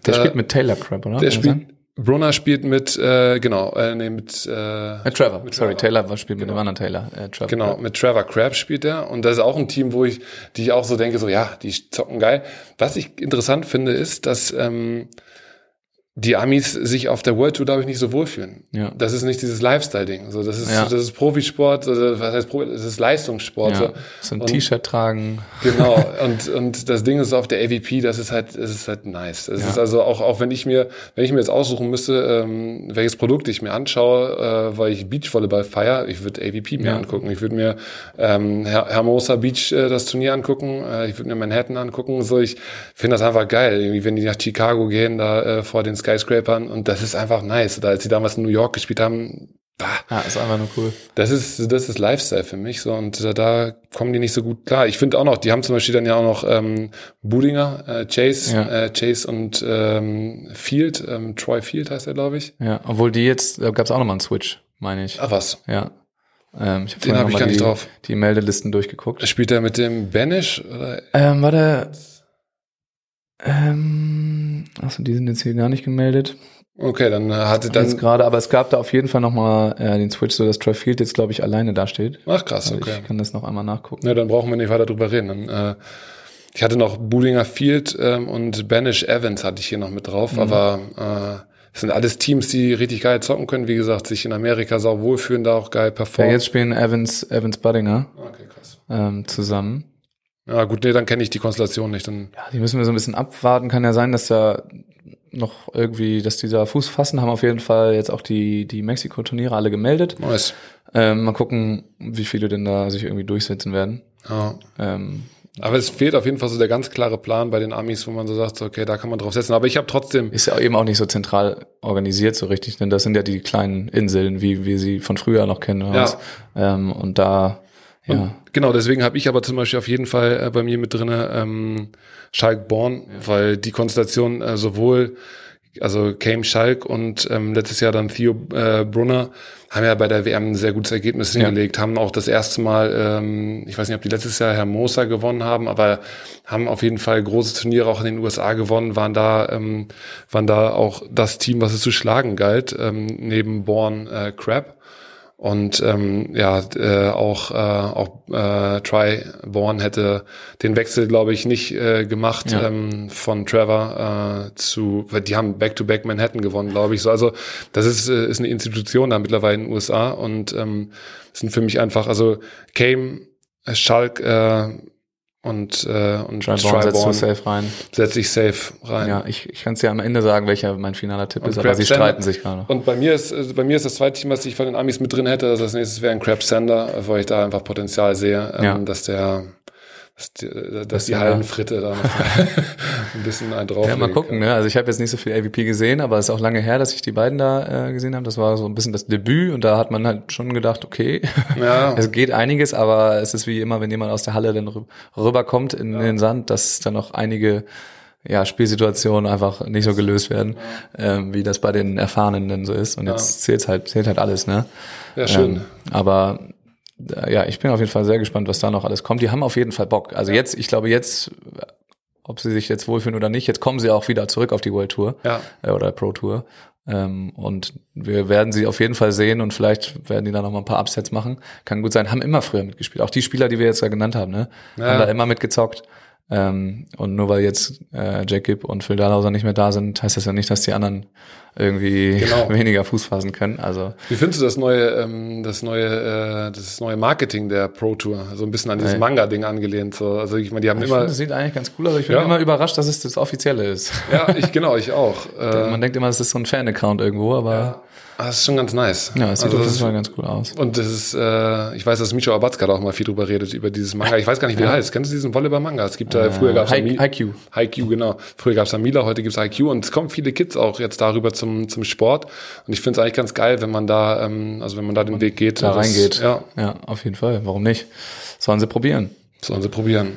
da- spielt mit Taylor Crab, oder? der spielt? Brunner spielt mit, äh, genau, äh, nee, mit, äh, Äh, Trevor, sorry, Taylor war spielt mit dem anderen Taylor. Äh, Trevor. Genau, mit Trevor Crabb spielt er. Und das ist auch ein Team, wo ich, die ich auch so denke, so, ja, die zocken geil. Was ich interessant finde, ist, dass ähm, die Amis sich auf der World Tour, glaube ich, nicht so wohlfühlen. Ja. Das ist nicht dieses Lifestyle-Ding. So, das ist, Ja. das ist Profisport, was heißt Profi, das ist Leistungssport. Ja, So. ein T-Shirt tragen. Genau, *laughs* und, und das Ding ist auf der AVP, das ist halt, das ist halt nice. Es Ja. ist also auch, auch wenn ich mir, wenn ich mir jetzt aussuchen müsste, ähm, welches Produkt ich mir anschaue, äh, weil ich Beachvolleyball feier, ich würde AVP mir angucken. Ich würde mir ähm, Her Hermosa Beach äh, das Turnier angucken, äh, ich würde mir Manhattan angucken. So, ich finde das einfach geil, irgendwie, wenn die nach Chicago gehen, da äh, vor den Skyscrapern und das ist einfach nice. Oder als sie damals in New York gespielt haben, bah, Ja, ist einfach nur cool. das ist, das ist Lifestyle für mich so und da, da kommen die nicht so gut klar. Ich finde auch noch, die haben zum Beispiel dann ja auch noch ähm, Budinger, äh, Chase, Ja. äh, Chase und ähm, Field, ähm, Troy Field heißt er, glaube ich. Ja, obwohl die jetzt, da gab es auch nochmal einen Switch, meine ich. Ach was, Ja. Ähm, ich hab Den vorhin hab ich gar nicht die, drauf. Die Meldelisten durchgeguckt. spielt er mit dem Banish oder? Ähm, warte. Ähm, achso, die sind jetzt hier gar nicht gemeldet. Okay, dann äh, hatte Dann, jetzt gerade, aber es gab da auf jeden Fall nochmal äh, den Switch, so dass Troy Field jetzt, glaube ich, alleine dasteht. Ach krass, Also okay. Ich kann das noch einmal nachgucken. Ne, dann brauchen wir nicht weiter drüber reden. Dann, äh, ich hatte noch Budinger Field ähm, und Banish Evans hatte ich hier noch mit drauf, Mhm. aber äh, das sind alles Teams, die richtig geil zocken können. Wie gesagt, sich in Amerika sau wohlfühlen, da auch geil Ja, performen. jetzt spielen Evans, Evans Buddinger okay, krass. ähm, zusammen. Ja, gut, nee, dann kenne ich die Konstellation nicht. Dann, Ja, die müssen wir so ein bisschen abwarten. Kann ja sein, dass da noch irgendwie, dass die da Fuß fassen, haben auf jeden Fall jetzt auch die, die Mexiko-Turniere alle gemeldet. nice. Ähm, mal gucken, wie viele denn da sich irgendwie durchsetzen werden. Ja. Ähm, Aber es fehlt auf jeden Fall so der ganz klare Plan bei den Amis, wo man so sagt, okay, da kann man drauf setzen. Aber ich habe trotzdem, ist ja eben auch nicht so zentral organisiert so richtig, denn das sind ja die kleinen Inseln, wie wir sie von früher noch kennen. Ja. Ähm, und da, ja, genau, deswegen habe ich aber zum Beispiel auf jeden Fall äh, bei mir mit drinne ähm, Schalke Born, weil die Konstellation äh, sowohl also Cam Schalk und ähm, letztes Jahr dann Theo äh, Brunner haben ja bei der WM ein sehr gutes Ergebnis Ja. hingelegt, haben auch das erste Mal, ähm, ich weiß nicht, ob die letztes Jahr Hermosa gewonnen haben, aber haben auf jeden Fall große Turniere auch in den USA gewonnen, waren da, ähm, waren da auch das Team, was es zu schlagen galt, ähm, neben Born äh, Crab. Und ähm, ja, äh, auch, äh, auch äh, Try Born hätte den Wechsel, glaube ich, nicht äh, gemacht Ja. ähm, von Trevor äh, zu, weil die haben Back-to-Back Manhattan gewonnen, glaube ich. So, also das ist, äh, ist eine Institution da mittlerweile in den USA und ähm, sind für mich einfach, also Came, Schalk äh, und, äh, und Try Born setzt du safe rein. setze ich safe rein. Ja, ich, ich kann es dir am Ende sagen, welcher mein finaler Tipp Und ist, aber Crab sie Sander- streiten sich gerade. Und bei mir ist also bei mir ist das zweite Team, was ich von den Amis mit drin hätte, also das nächste wäre ein Crab Sander, weil ich da einfach Potenzial sehe, ähm, Ja. dass der dass die, dass Dass die Hallenfritte da noch *laughs* ein bisschen einen drauf Ja, mal gucken, ne? Also ich habe jetzt nicht so viel AVP gesehen, aber es ist auch lange her, dass ich die beiden da äh, gesehen habe. Das war so ein bisschen das Debüt und da hat man halt schon gedacht, okay, *laughs* Ja. es geht einiges, aber es ist wie immer, wenn jemand aus der Halle dann rü- rüberkommt in den Sand, dass dann noch einige ja, Spielsituationen einfach nicht so gelöst werden, ähm, wie das bei den Erfahrenen dann so ist. Und jetzt zählt halt, zählt halt alles, ne? Ja, schön. Ähm, aber äh, ja, ich bin auf jeden Fall sehr gespannt, was da noch alles kommt. Die haben auf jeden Fall Bock. Also jetzt, ich glaube jetzt, ob sie sich jetzt wohlfühlen oder nicht, jetzt kommen sie auch wieder zurück auf die World Tour Ja. äh, oder Pro Tour. Ähm, und wir werden sie auf jeden Fall sehen und vielleicht werden die da noch mal ein paar Upsets machen. Kann gut sein, haben immer früher mitgespielt. Auch die Spieler, die wir jetzt ja genannt haben, ne? Ja. Haben da immer mitgezockt. Ähm, und nur weil jetzt äh, Jack Gibb und Phil Dahlhauser nicht mehr da sind, heißt das ja nicht, dass die anderen irgendwie Genau. *laughs* weniger Fuß fassen können. Also Wie findest du das neue, ähm, das neue, äh, das neue Marketing der Pro Tour? So ein bisschen an dieses. Manga-Ding angelehnt. So. Also ich meine, die haben Ich immer. finde, das sieht eigentlich ganz cool aus. Ich bin Ja. immer überrascht, dass es das Offizielle ist. ja, ich genau, ich auch. *laughs* Äh, Man denkt immer, es ist so ein Fan-Account irgendwo, aber ah, das ist schon ganz nice. ja, es sieht Also das Fall ganz cool aus. Und das ist, äh, ich weiß, dass Micho Abatzka da auch mal viel drüber redet, über dieses Manga. Ich weiß gar nicht, wie der heißt. Kennst du diesen Volleyball-Manga? Es gibt da, früher gab's Hi- Mi- Haikyuu. Haikyuu, genau. Früher gab's da Mila, heute gibt's Haikyuu. Und es kommen viele Kids auch jetzt darüber zum, zum Sport. Und ich finde es eigentlich ganz geil, wenn man da, ähm, also wenn man da den Weg geht. Da Das- reingeht. Ja, ja, auf jeden Fall. Warum nicht? Sollen sie probieren. sollen sie probieren.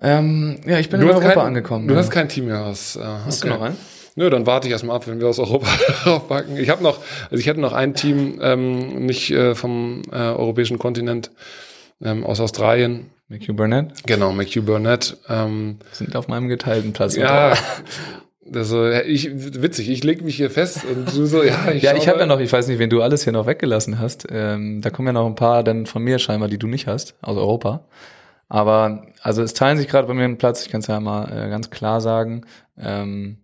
Ähm, ja, ich bin in hast Europa kein, angekommen. Du ja. hast kein Team mehr aus. Äh, Hast okay. du noch einen? Nö, dann warte ich erstmal ab, wenn wir aus Europa *laughs* draufpacken. Ich habe noch, also ich hätte noch ein Team, ähm, nicht äh, vom äh, europäischen Kontinent, ähm, aus Australien. McHugh Burnett Genau, McHugh Burnett. Ähm, sind auf meinem geteilten Platz. ja, *laughs* also ich, witzig, ich leg mich hier fest und du so, ja, ich *laughs* Ja, ich habe ja noch, ich weiß nicht, wen du alles hier noch weggelassen hast. Ähm, da kommen ja noch ein paar dann von mir scheinbar, die du nicht hast, aus Europa. Aber also es teilen sich gerade bei mir einen Platz, ich kann es ja mal äh, ganz klar sagen. Ähm,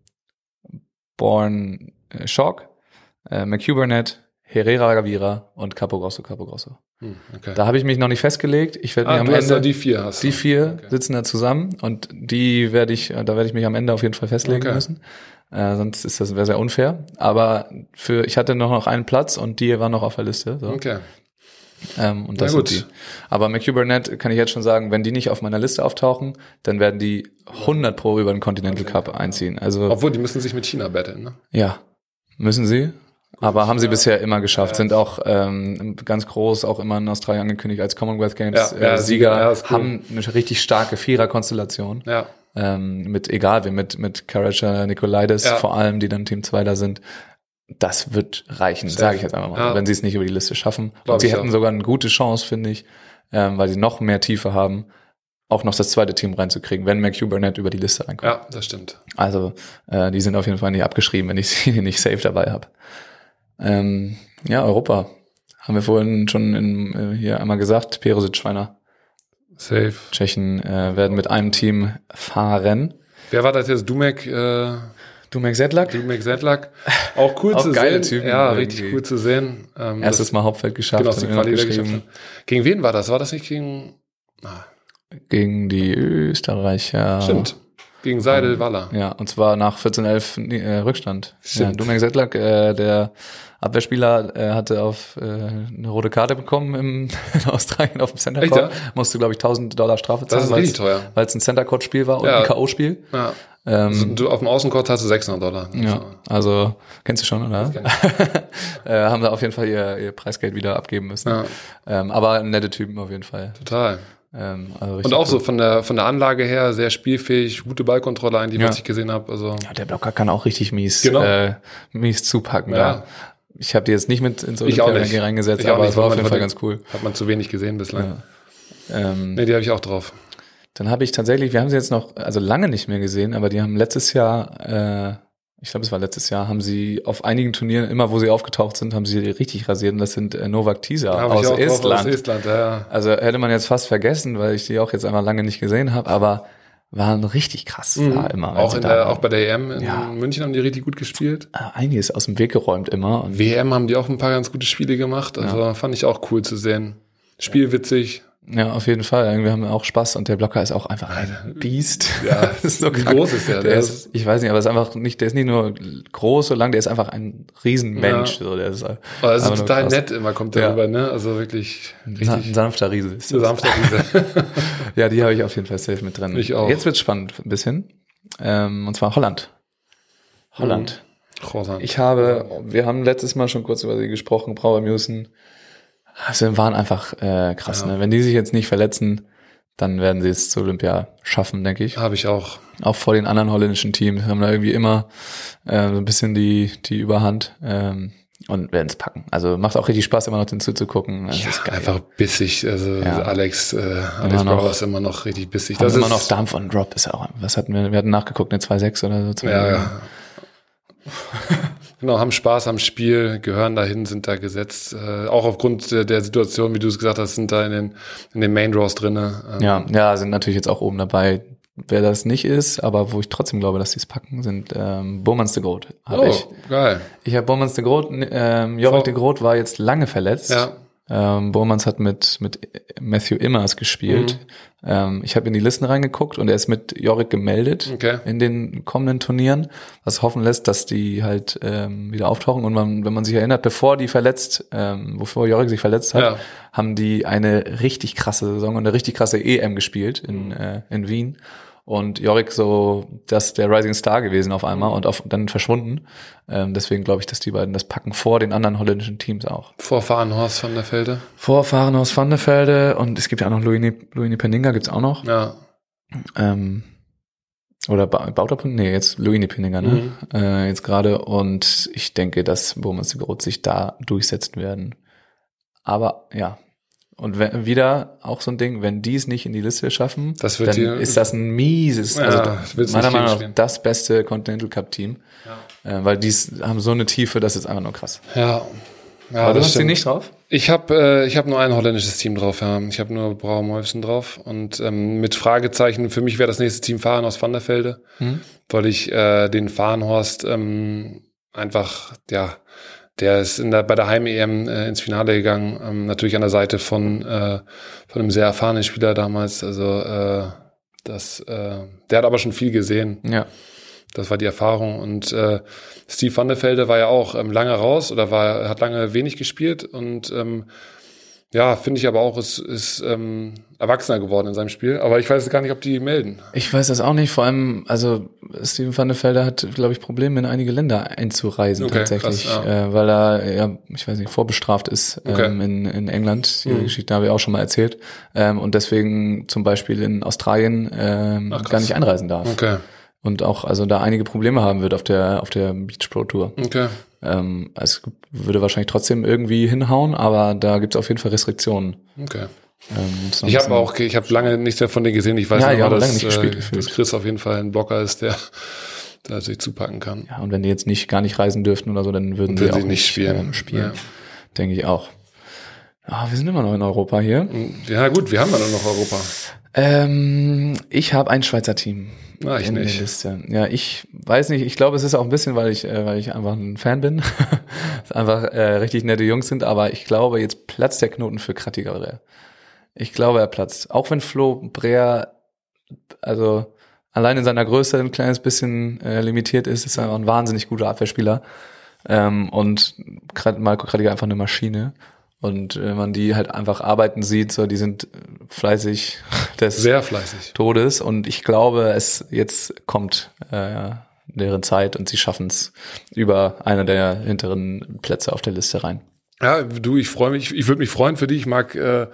Born äh, Shock, äh, McHugh Burnett, Herrera Gavira und Capo Grosso Capo Grosso. Hm, okay. Da habe ich mich noch nicht festgelegt. Ich werde ah, mich am Ende da die vier hast die vier Okay. sitzen da zusammen und die werde ich, äh, da werde ich mich am Ende auf jeden Fall festlegen Okay. müssen. Äh, sonst ist das wäre sehr unfair. Aber für ich hatte noch, noch einen Platz und die war noch auf der Liste. So. Okay. Ähm, und das Na gut. sind die. Aber McHugh Burnett kann ich jetzt schon sagen, wenn die nicht auf meiner Liste auftauchen, dann werden die 100 pro über den Continental Cup einziehen. Also Obwohl, die müssen sich mit China battlen, ne? ja, müssen sie. Aber haben sie bisher immer geschafft, sind auch ähm, ganz groß, auch immer in Australien angekündigt als Commonwealth Games Ja, äh, ja, Sieger, ja, cool. haben eine richtig starke Vierer-Konstellation. Ja. Ähm, mit, egal wie, mit, mit Karacha, Nikolaides Ja. vor allem, die dann Team 2 da sind. Das wird reichen, sage ich jetzt einfach mal, Ja. wenn sie es nicht über die Liste schaffen. Glaub Und sie hätten auch. sogar eine gute Chance, finde ich, ähm, weil sie noch mehr Tiefe haben, auch noch das zweite Team reinzukriegen, wenn McHugh Burnett über die Liste reinkommt. Ja, das stimmt. Also äh, die sind auf jeden Fall nicht abgeschrieben, wenn ich sie *laughs* nicht safe dabei habe. Ähm, ja, Europa. Haben wir vorhin schon in, äh, hier einmal gesagt, Perosic, Schweiner, Safe. Tschechen äh, werden mit einem Team fahren. Wer war das jetzt? Dumek, äh, Dumek Sedlak, Dumek Sedlak. Auch cool Auch zu geile sehen. Typen ja, irgendwie. richtig cool zu sehen. Ähm, erstes Mal Hauptfeld geschafft. genau, die haben wir noch Quali der geschrieben. geschafft. Gegen wen war das? War das nicht gegen, ah, Gegen die Österreicher. stimmt. Gegen Seidel Waller. Ja, und zwar nach 14-11 nee, äh, Rückstand. Ja. Dumek Sedlak, äh, der Abwehrspieler, äh, hatte auf äh, eine rote Karte bekommen im, *laughs* in Australien auf dem Center Echt, Court. ja? Musste, glaube ich, 1000 Dollar Strafe zahlen, weil es ein Center Court Spiel war und Ja. ein K.O.-Spiel. Ja. Ähm, Du auf dem Außencourt hast du 600 Dollar. ja, also kennst du schon, oder? *laughs* äh, haben da auf jeden Fall ihr, ihr Preisgeld wieder abgeben müssen. Ja. Ähm, aber nette Typen auf jeden Fall. Total. Ähm, also Und auch gut. so von der, von der Anlage her sehr spielfähig, gute Ballkontrolle eigentlich, Ja. was ich gesehen habe. Also Ja, der Blocker kann auch richtig mies, Genau. äh, mies zupacken. Ja. Da. Ich habe die jetzt nicht mit ins Ich auch Olympia nicht. reingesetzt, Ich aber es war auf jeden Fall ganz cool. hat man zu wenig gesehen bislang. Ähm, Nee, die habe ich auch drauf. Dann habe ich tatsächlich, wir haben sie jetzt noch, also lange nicht mehr gesehen, aber die haben letztes Jahr, äh, ich glaube es war letztes Jahr, haben sie auf einigen Turnieren, immer wo sie aufgetaucht sind, haben sie richtig rasiert und das sind äh, Novak Tisa aus Estland. Aus Estland, ja, ja. Also hätte man jetzt fast vergessen, weil ich die auch jetzt einmal lange nicht gesehen habe, aber waren richtig krass da immer. Mhm. Auch, in der, waren. auch bei der EM in Ja. München haben die richtig gut gespielt. Äh, einiges aus dem Weg geräumt immer. Und WM haben die auch ein paar ganz gute Spiele gemacht. Also fand ich auch cool zu sehen. Spielwitzig. Ja, auf jeden Fall. Irgendwie haben wir auch Spaß und der Blocker ist auch einfach ein Biest. Ja, *laughs* das ist so krank. groß ist der? Der Der ist, ich weiß nicht, aber ist einfach nicht, der ist nicht nur groß so lang, der ist einfach ein Riesenmensch. Ja. So, der ist Aber also total krass. nett immer kommt der Ja. rüber, ne? Also wirklich Sa- Ein richtig sanfter Riese ist das. sanfter Riese. *laughs* Ja, die habe ich auf jeden Fall safe mit drin. Ich auch. Jetzt wird's spannend ein bisschen. Ähm, und zwar Holland. Holland. Großartig. Ich habe, wir haben letztes Mal schon kurz über sie gesprochen, Brauer Musen. Sie waren einfach äh, krass. Ja. Ne? Wenn die sich jetzt nicht verletzen, dann werden sie es zu Olympia schaffen, denke ich. Habe ich auch. Auch vor den anderen holländischen Teams haben da irgendwie immer äh, so ein bisschen die die Überhand ähm, und werden es packen. Also macht auch richtig Spaß, immer noch den zuzugucken. Das Ja, ist geil. einfach bissig. Also Ja. Alex, äh, Alex Immer. Bauer ist immer noch richtig bissig. Das immer ist noch Dampf und Drop ist auch. Was hatten wir? Wir hatten nachgeguckt, eine 2,6 oder so. Ja, ja. *laughs* Genau, haben Spaß am Spiel, gehören dahin, sind da gesetzt. Äh, auch aufgrund der, der Situation, wie du es gesagt hast, sind da in den, in den Main Draws drinne. Ähm, Ja, ja, sind natürlich jetzt auch oben dabei. Wer das nicht ist, aber wo ich trotzdem glaube, dass die es packen, sind ähm, Bowmans de Groot. Hab Oh, ich. geil. Ich habe Bowmans de Groot, ähm, Jorik Oh. de Groot war jetzt lange verletzt. Ja. Ähm, Bowmans hat mit, mit Matthew Immers gespielt. Mhm. Ähm, ich habe in die Listen reingeguckt und er ist mit Jorik gemeldet Okay. in den kommenden Turnieren, was hoffen lässt, dass die halt ähm, wieder auftauchen. Und man, wenn man sich erinnert, bevor die verletzt, ähm, bevor Jorik sich verletzt hat, Ja. haben die eine richtig krasse Saison und eine richtig krasse EM gespielt in, äh, in Wien. Und Jorik so, das der Rising Star gewesen auf einmal und auf, dann verschwunden. Ähm, deswegen glaube ich, dass die beiden das packen vor den anderen holländischen Teams auch. Vorfahren Horst van der Velde. Vorfahren aus Van der Velde und es gibt ja auch noch Luini, Luini Penninga gibt's auch noch. Ja. Ähm, oder ba Bauter, nee, jetzt Luini Penninga, ne? Mhm. Äh, jetzt gerade. Und ich denke, dass Bomas Groot sich da durchsetzen werden. Aber ja. Und wenn, wieder auch so ein Ding, wenn die es nicht in die Liste schaffen, dann ist das ein mieses, Ja, also meiner Meinung nach das beste Continental Cup Team. Äh, weil die haben so eine Tiefe, das ist einfach nur krass. Ja. Ja, Aber du hast sie nicht drauf? Ich habe äh, ich hab nur ein holländisches Team drauf, ja. Ich habe nur Molfsen drauf. Und ähm, mit Fragezeichen, für mich wäre das nächste Team Fahren aus Van der Velde, Mhm. weil ich äh, den Fahrenhorst ähm, einfach, ja, der ist in der, bei der Heim-EM äh, ins Finale gegangen, ähm, natürlich an der Seite von, äh, von einem sehr erfahrenen Spieler damals. Also äh, das, äh, der hat aber schon viel gesehen. Ja. Das war die Erfahrung. Und äh, Steve Van der Velde war ja auch ähm, lange raus oder war, hat lange wenig gespielt und ähm, ja, finde ich aber auch, ist, ist ähm, erwachsener geworden in seinem Spiel. Aber ich weiß gar nicht, ob die melden. Ich weiß das auch nicht. Vor allem, also Steven van der Velde hat, glaube ich, Probleme, in einige Länder einzureisen Okay, tatsächlich, krass, äh, weil er, ja, ich weiß nicht, vorbestraft ist Okay. ähm, in, in England. Die Mhm. Geschichte habe ich auch schon mal erzählt. Ähm, und deswegen zum Beispiel in Australien ähm, Ach, gar nicht einreisen darf. Okay, Und auch also da einige Probleme haben wird auf der auf der Beach Pro Tour. okay. Ähm, es würde wahrscheinlich trotzdem irgendwie hinhauen, aber da gibt es auf jeden Fall Restriktionen. okay. Ähm, Ich habe auch, ich habe lange nichts mehr von dir gesehen. Ich weiß Ja, ja, dass, lange nicht gespielt, äh, dass Chris auf jeden Fall ein Blocker ist, der, *laughs* der natürlich zupacken kann. Ja, und wenn die jetzt nicht gar nicht reisen dürften oder so, dann würden sie Würden auch sie nicht nicht spielen. Ähm, spielen. Ja. Denke ich auch. Ah, wir sind immer noch in Europa hier. Ja gut, wir haben ja noch Europa. Ähm, ich habe ein Schweizer Team Na, ich nicht. Liste. Ja, ich weiß nicht. Ich glaube, es ist auch ein bisschen, weil ich, äh, weil ich einfach ein Fan bin. *laughs* Einfach äh, richtig nette Jungs sind. Aber ich glaube, jetzt platzt der Knoten für Krattiger. Ich glaube, er platzt. Auch wenn Flo Breer, also allein in seiner Größe ein kleines bisschen äh, limitiert ist, ist er einfach ein wahnsinnig guter Abwehrspieler. Ähm, und Marco Krattiger einfach eine Maschine. Und wenn man die halt einfach arbeiten sieht, so die sind fleißig *laughs* des Sehr fleißig. Todes und ich glaube, es jetzt kommt äh, deren Zeit und sie schaffen es über einer der hinteren Plätze auf der Liste rein. Ja, du, ich freue mich, ich würde mich freuen für dich. Ich mag äh,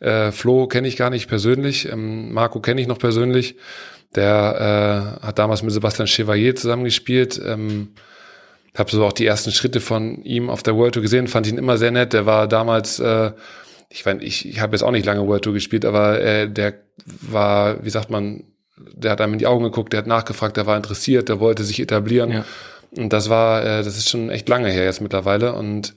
äh, Flo kenne ich gar nicht persönlich, ähm, Marco kenne ich noch persönlich. Der äh, hat damals mit Sebastian Chevalier zusammengespielt. Ähm, habe so auch die ersten Schritte von ihm auf der World Tour gesehen, fand ihn immer sehr nett. Der war damals, äh, ich meine, ich, ich habe jetzt auch nicht lange World Tour gespielt, aber äh, der war, wie sagt man, der hat einem in die Augen geguckt, der hat nachgefragt, der war interessiert, der wollte sich etablieren. Ja. Und das war, äh, das ist schon echt lange her jetzt mittlerweile. Und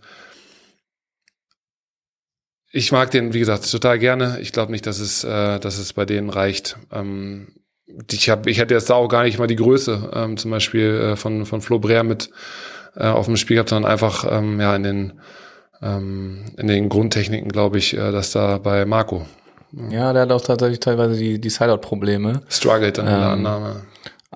ich mag den, wie gesagt, total gerne. Ich glaube nicht, dass es, äh, dass es bei denen reicht. Ähm, ich habe, ich hätte jetzt da auch gar nicht mal die Größe, ähm, zum Beispiel äh, von von Flo Breer mit äh, auf dem Spiel gehabt, sondern einfach ähm, ja in den ähm, in den Grundtechniken, glaube ich, äh, dass da bei Marco Ja, der hat auch tatsächlich teilweise die, die Sideout-Probleme. struggelt dann in der Ähm, Annahme.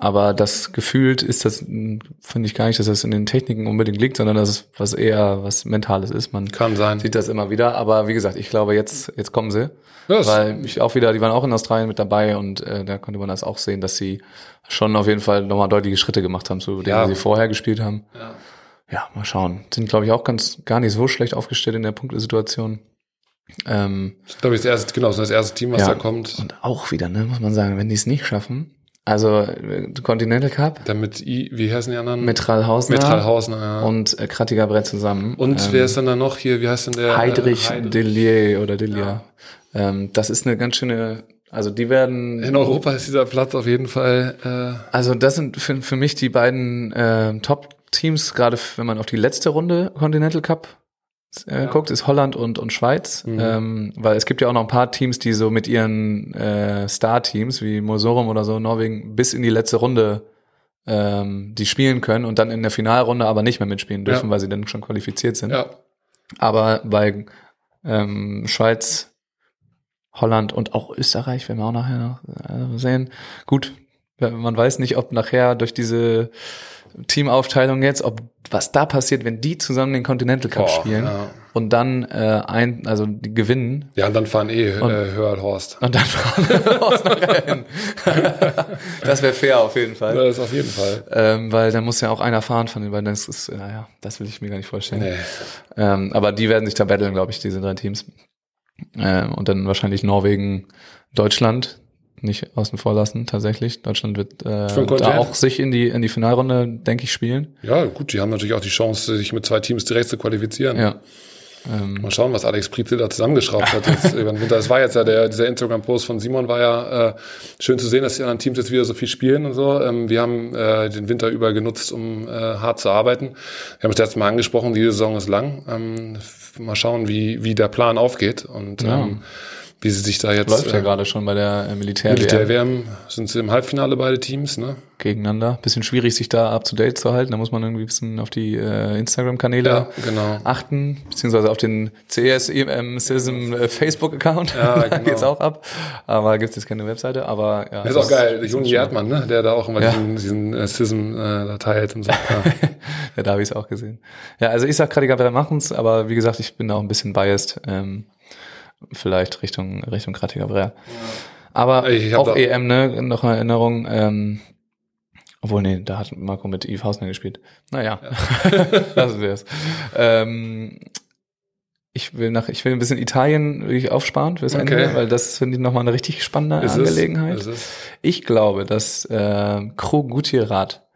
Aber das gefühlt ist das, finde ich gar nicht, dass das in den Techniken unbedingt liegt, sondern dass es was eher was Mentales ist. Man Kann sein. sieht das immer wieder. Aber wie gesagt, ich glaube, jetzt, jetzt kommen sie. Ja, es- weil ich auch wieder, die waren auch in Australien mit dabei und äh, da konnte man das auch sehen, dass sie schon auf jeden Fall nochmal deutliche Schritte gemacht haben, zu denen Ja. sie vorher gespielt haben. Ja. Ja, mal schauen. Sind, glaube ich, auch ganz gar nicht so schlecht aufgestellt in der Punktesituation. Ähm, Ich glaube, das erste, genau, das ist das erste Team, was Ja. da kommt. und auch wieder, ne, muss man sagen, wenn die es nicht schaffen, also äh, Continental Cup, Damit, I, wie heißen die anderen? Metral Hausner Metralhausen, ja. Und, und äh, Kratiger Brett zusammen. Ähm, wer ist denn da noch hier? Wie heißt denn der? Heidrich Äh. Delier oder Delia. Ähm, das ist eine ganz schöne, also die werden, In Europa ist dieser Platz auf jeden Fall. Äh, also das sind für, für mich die beiden äh, Top-Teams, gerade wenn man auf die letzte Runde Continental Cup äh, guckt, ist Holland und, und Schweiz. Mhm. Ähm, weil es gibt ja auch noch ein paar Teams, die so mit ihren äh, Star-Teams wie Mosorum oder so Norwegen bis in die letzte Runde ähm, die spielen können und dann in der Finalrunde aber nicht mehr mitspielen dürfen, Ja. weil sie dann schon qualifiziert sind. ja, Aber bei ähm, Schweiz, Holland und auch Österreich, werden wir auch nachher noch äh, sehen. Gut, man weiß nicht, ob nachher durch diese Teamaufteilung jetzt, ob was da passiert, wenn die zusammen den Continental Cup Boah, spielen ja. und dann äh, ein, also die gewinnen ja, und dann fahren eh äh, Und- Hörl Horst. und dann fahren aus nachher hin. das wäre fair auf jeden Fall. Das auf jeden Fall. Ähm, weil dann muss ja auch einer fahren von den beiden. Das ist, naja, das will ich mir gar nicht vorstellen. Nee. Ähm, aber die werden sich da battlen, glaube ich, diese drei Teams. Ähm, und dann wahrscheinlich Norwegen, Deutschland nicht außen vor lassen, tatsächlich. Deutschland wird äh, da auch sich in die, in die Finalrunde, denke ich, spielen. Ja, gut, die haben natürlich auch die Chance, sich mit zwei Teams direkt zu qualifizieren. Ja. Ähm, Mal schauen, was Alex Prietzel da zusammengeschraubt hat jetzt *laughs* über den Winter. Das war jetzt ja der, dieser Instagram-Post von Simon war ja äh, schön zu sehen, dass die anderen Teams jetzt wieder so viel spielen und so. Ähm, wir haben äh, den Winter über genutzt, um äh, hart zu arbeiten. Wir haben es letztes Mal angesprochen, die Saison ist lang. Ähm, mal schauen, wie, wie der Plan aufgeht und Ja. ähm, wie sie sich da jetzt läuft ja äh, gerade schon bei der äh, Militär, Militär-WM sind sie im Halbfinale beide Teams, ne? gegeneinander. Bisschen schwierig, sich da up to date zu halten. Da muss man irgendwie ein bisschen auf die äh, Instagram-Kanäle Ja, genau. achten, beziehungsweise auf den CSM Sism äh, Facebook-Account. Ja, *laughs* da genau. geht's auch ab. Aber gibt's jetzt keine Webseite, aber ja. Das ist auch geil, Juni Erdmann, ne? Der da auch immer Ja. diesen, diesen äh, Sism äh, da teilt und so. *laughs* Ja. Ja, da habe ich es auch gesehen. Ja, also ich sag gerade, wir machen's, aber wie gesagt, ich bin da auch ein bisschen biased. Ähm, vielleicht Richtung Richtung Kratiger Brer. Aber Ich hab auch EM, ne? Noch eine Erinnerung. Ähm, obwohl, nee, da hat Marco mit Yves Hausner gespielt. Naja, *laughs* lassen wir es. Ähm, ich will nach, ich will ein bisschen Italien wirklich aufsparen fürs Okay. Ende, weil das finde ich nochmal eine richtig spannende Ist? Angelegenheit. Ist es? Ich glaube, dass äh, Krug Gutierrad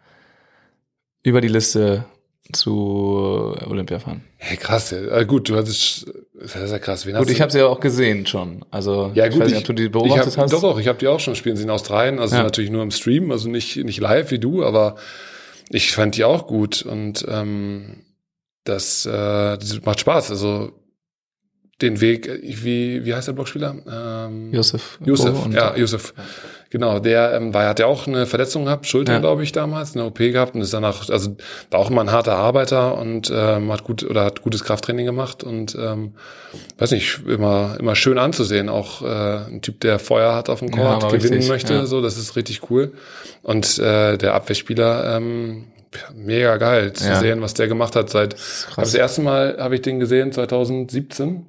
über die Liste zu Olympia fahren. Hey, krass. Ja. Äh, gut, du hattest, das ist ja krass. Wen Gut, ich habe sie ja auch gesehen schon. Also ja, ich gut, weiß nicht, ob du die ich beobachtet hab, hast. Doch, doch, ich habe die auch schon spielen sie in Australien, also Ja. natürlich nur im Stream, also nicht nicht live wie du, aber ich fand die auch gut und ähm, das, äh, das macht Spaß. Also den Weg, äh, wie wie heißt der Blockspieler? Ähm, Josef. Josef, ja, Josef. Genau, der ähm, war, hat ja auch eine Verletzung gehabt, Schulter, Ja. glaube ich, damals, eine OP gehabt und ist danach, also war auch immer ein harter Arbeiter und ähm, hat gut oder hat gutes Krafttraining gemacht und ähm, weiß nicht, immer immer schön anzusehen. Auch äh, ein Typ, der Feuer hat auf dem Ja, Court, aber gewinnen richtig, möchte, ja. so, das ist richtig cool. Und äh, der Abwehrspieler, ähm, mega geil zu Ja. sehen, was der gemacht hat seit. krass. Das erste Mal habe ich den gesehen 2017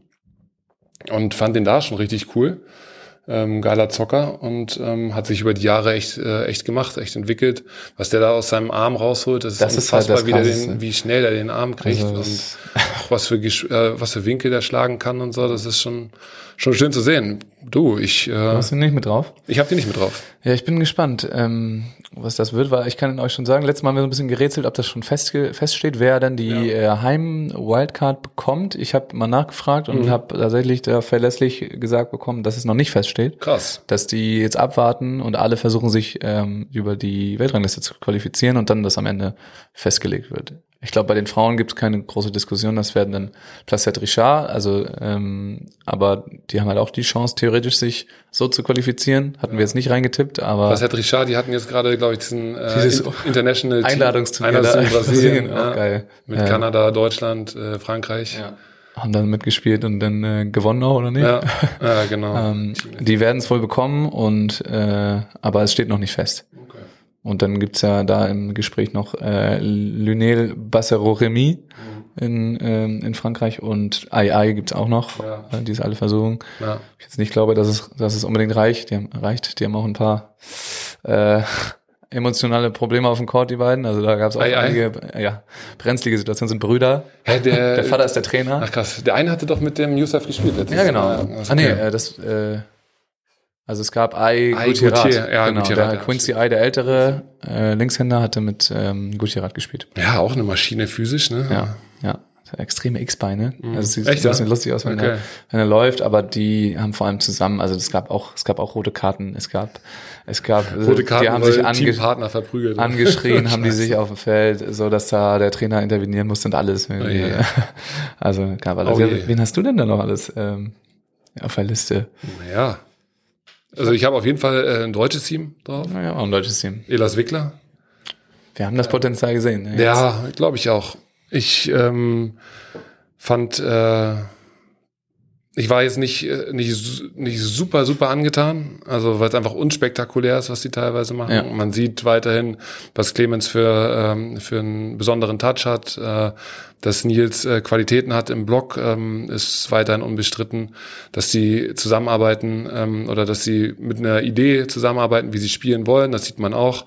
und fand den da schon richtig cool. Ähm, geiler Zocker und ähm, hat sich über die Jahre echt, äh, echt gemacht, echt entwickelt. Was der da aus seinem Arm rausholt, das ist Das ist halt unfassbar, das wie, der den, wie schnell er den Arm kriegt Also und auch was für, äh, was für Winkel der schlagen kann und so. Das ist schon, schon schön zu sehen. Du, ich, äh, Hast du nicht mit drauf? ich habe die nicht mit drauf. Ja, ich bin gespannt, ähm, was das wird, weil ich kann euch schon sagen, letztes Mal haben wir so ein bisschen gerätselt, ob das schon festge feststeht, wer dann die äh, Heim-Wildcard bekommt. Ich habe mal nachgefragt Mhm. und habe tatsächlich da verlässlich gesagt bekommen, dass es noch nicht feststeht. Krass. Dass die jetzt abwarten und alle versuchen sich ähm, über die Weltrangliste zu qualifizieren und dann das am Ende festgelegt wird. Ich glaube, bei den Frauen gibt es keine große Diskussion, das werden dann Placette Richard, also ähm, aber die haben halt auch die Chance, theoretisch sich so zu qualifizieren. Hatten wir jetzt nicht reingetippt, aber hat Richard, die hatten jetzt gerade, glaube ich, diesen äh, Dieses In- International Einladungsturnier da in *laughs* Brasilien. auch ja. geil. Mit Ja. Kanada, Deutschland, äh, Frankreich. ja, haben dann mitgespielt und dann äh, gewonnen auch, oder nicht? Ja, ja genau. *laughs* Ähm, die werden es wohl bekommen und äh, aber es steht noch nicht fest. Okay. Und dann gibt's ja da im Gespräch noch äh, Lunel Bassero-Remy Mhm. in, ähm, in Frankreich und AI gibt's auch noch, Ja. äh, die es alle versuchen. Ja. Ich jetzt nicht glaube, dass es, dass es unbedingt reicht. Die haben, reicht. Die haben auch ein paar äh, emotionale Probleme auf dem Court, die beiden. Also da gab's auch Ei, ei. einige ja, brenzlige Situationen, sind Brüder. Hä, der, *laughs* Der Vater ist der Trainer. Ach krass, der eine hatte doch mit dem Yusuf gespielt letztes Ja, genau. Mal. Ah, nee, okay. äh, das, äh, also es gab Ai Ai Gutierrez. Gutier- ja, genau, Gutierrez, der ja, Quincy Ai, der ältere äh, Linkshänder, hatte mit ähm, Gutierrez gespielt. ja, auch eine Maschine physisch, ne? Ja, ja. Extreme X-Beine. Also es sieht Echt, ein bisschen ja? lustig aus, wenn, Okay. er, wenn er läuft, aber die haben vor allem zusammen, also es gab auch, es gab auch rote Karten, es gab, es gab, äh, Rote Karten, die haben sich ange verprügelt. angeschrien, *laughs* haben die sich auf dem Feld, so dass da der Trainer intervenieren musste und alles. irgendwie. je. *laughs* Also gab alles. Oh je. Wen hast du denn da noch alles ähm, auf der Liste? Ja. Also ich habe auf jeden Fall äh, ein deutsches Team drauf. Naja, auch ein deutsches Team. Elas Wickler. Wir haben das Potenzial gesehen. ne? Ja, glaube ich auch. Ich ähm, fand, äh, ich war jetzt nicht, äh, nicht, nicht super, super angetan, also weil es einfach unspektakulär ist, was die teilweise machen. Ja. Man sieht weiterhin, was Clemens für, ähm, für einen besonderen Touch hat, äh, dass Nils äh, Qualitäten hat im Block, ähm, ist weiterhin unbestritten, dass die zusammenarbeiten ähm, oder dass sie mit einer Idee zusammenarbeiten, wie sie spielen wollen, das sieht man auch.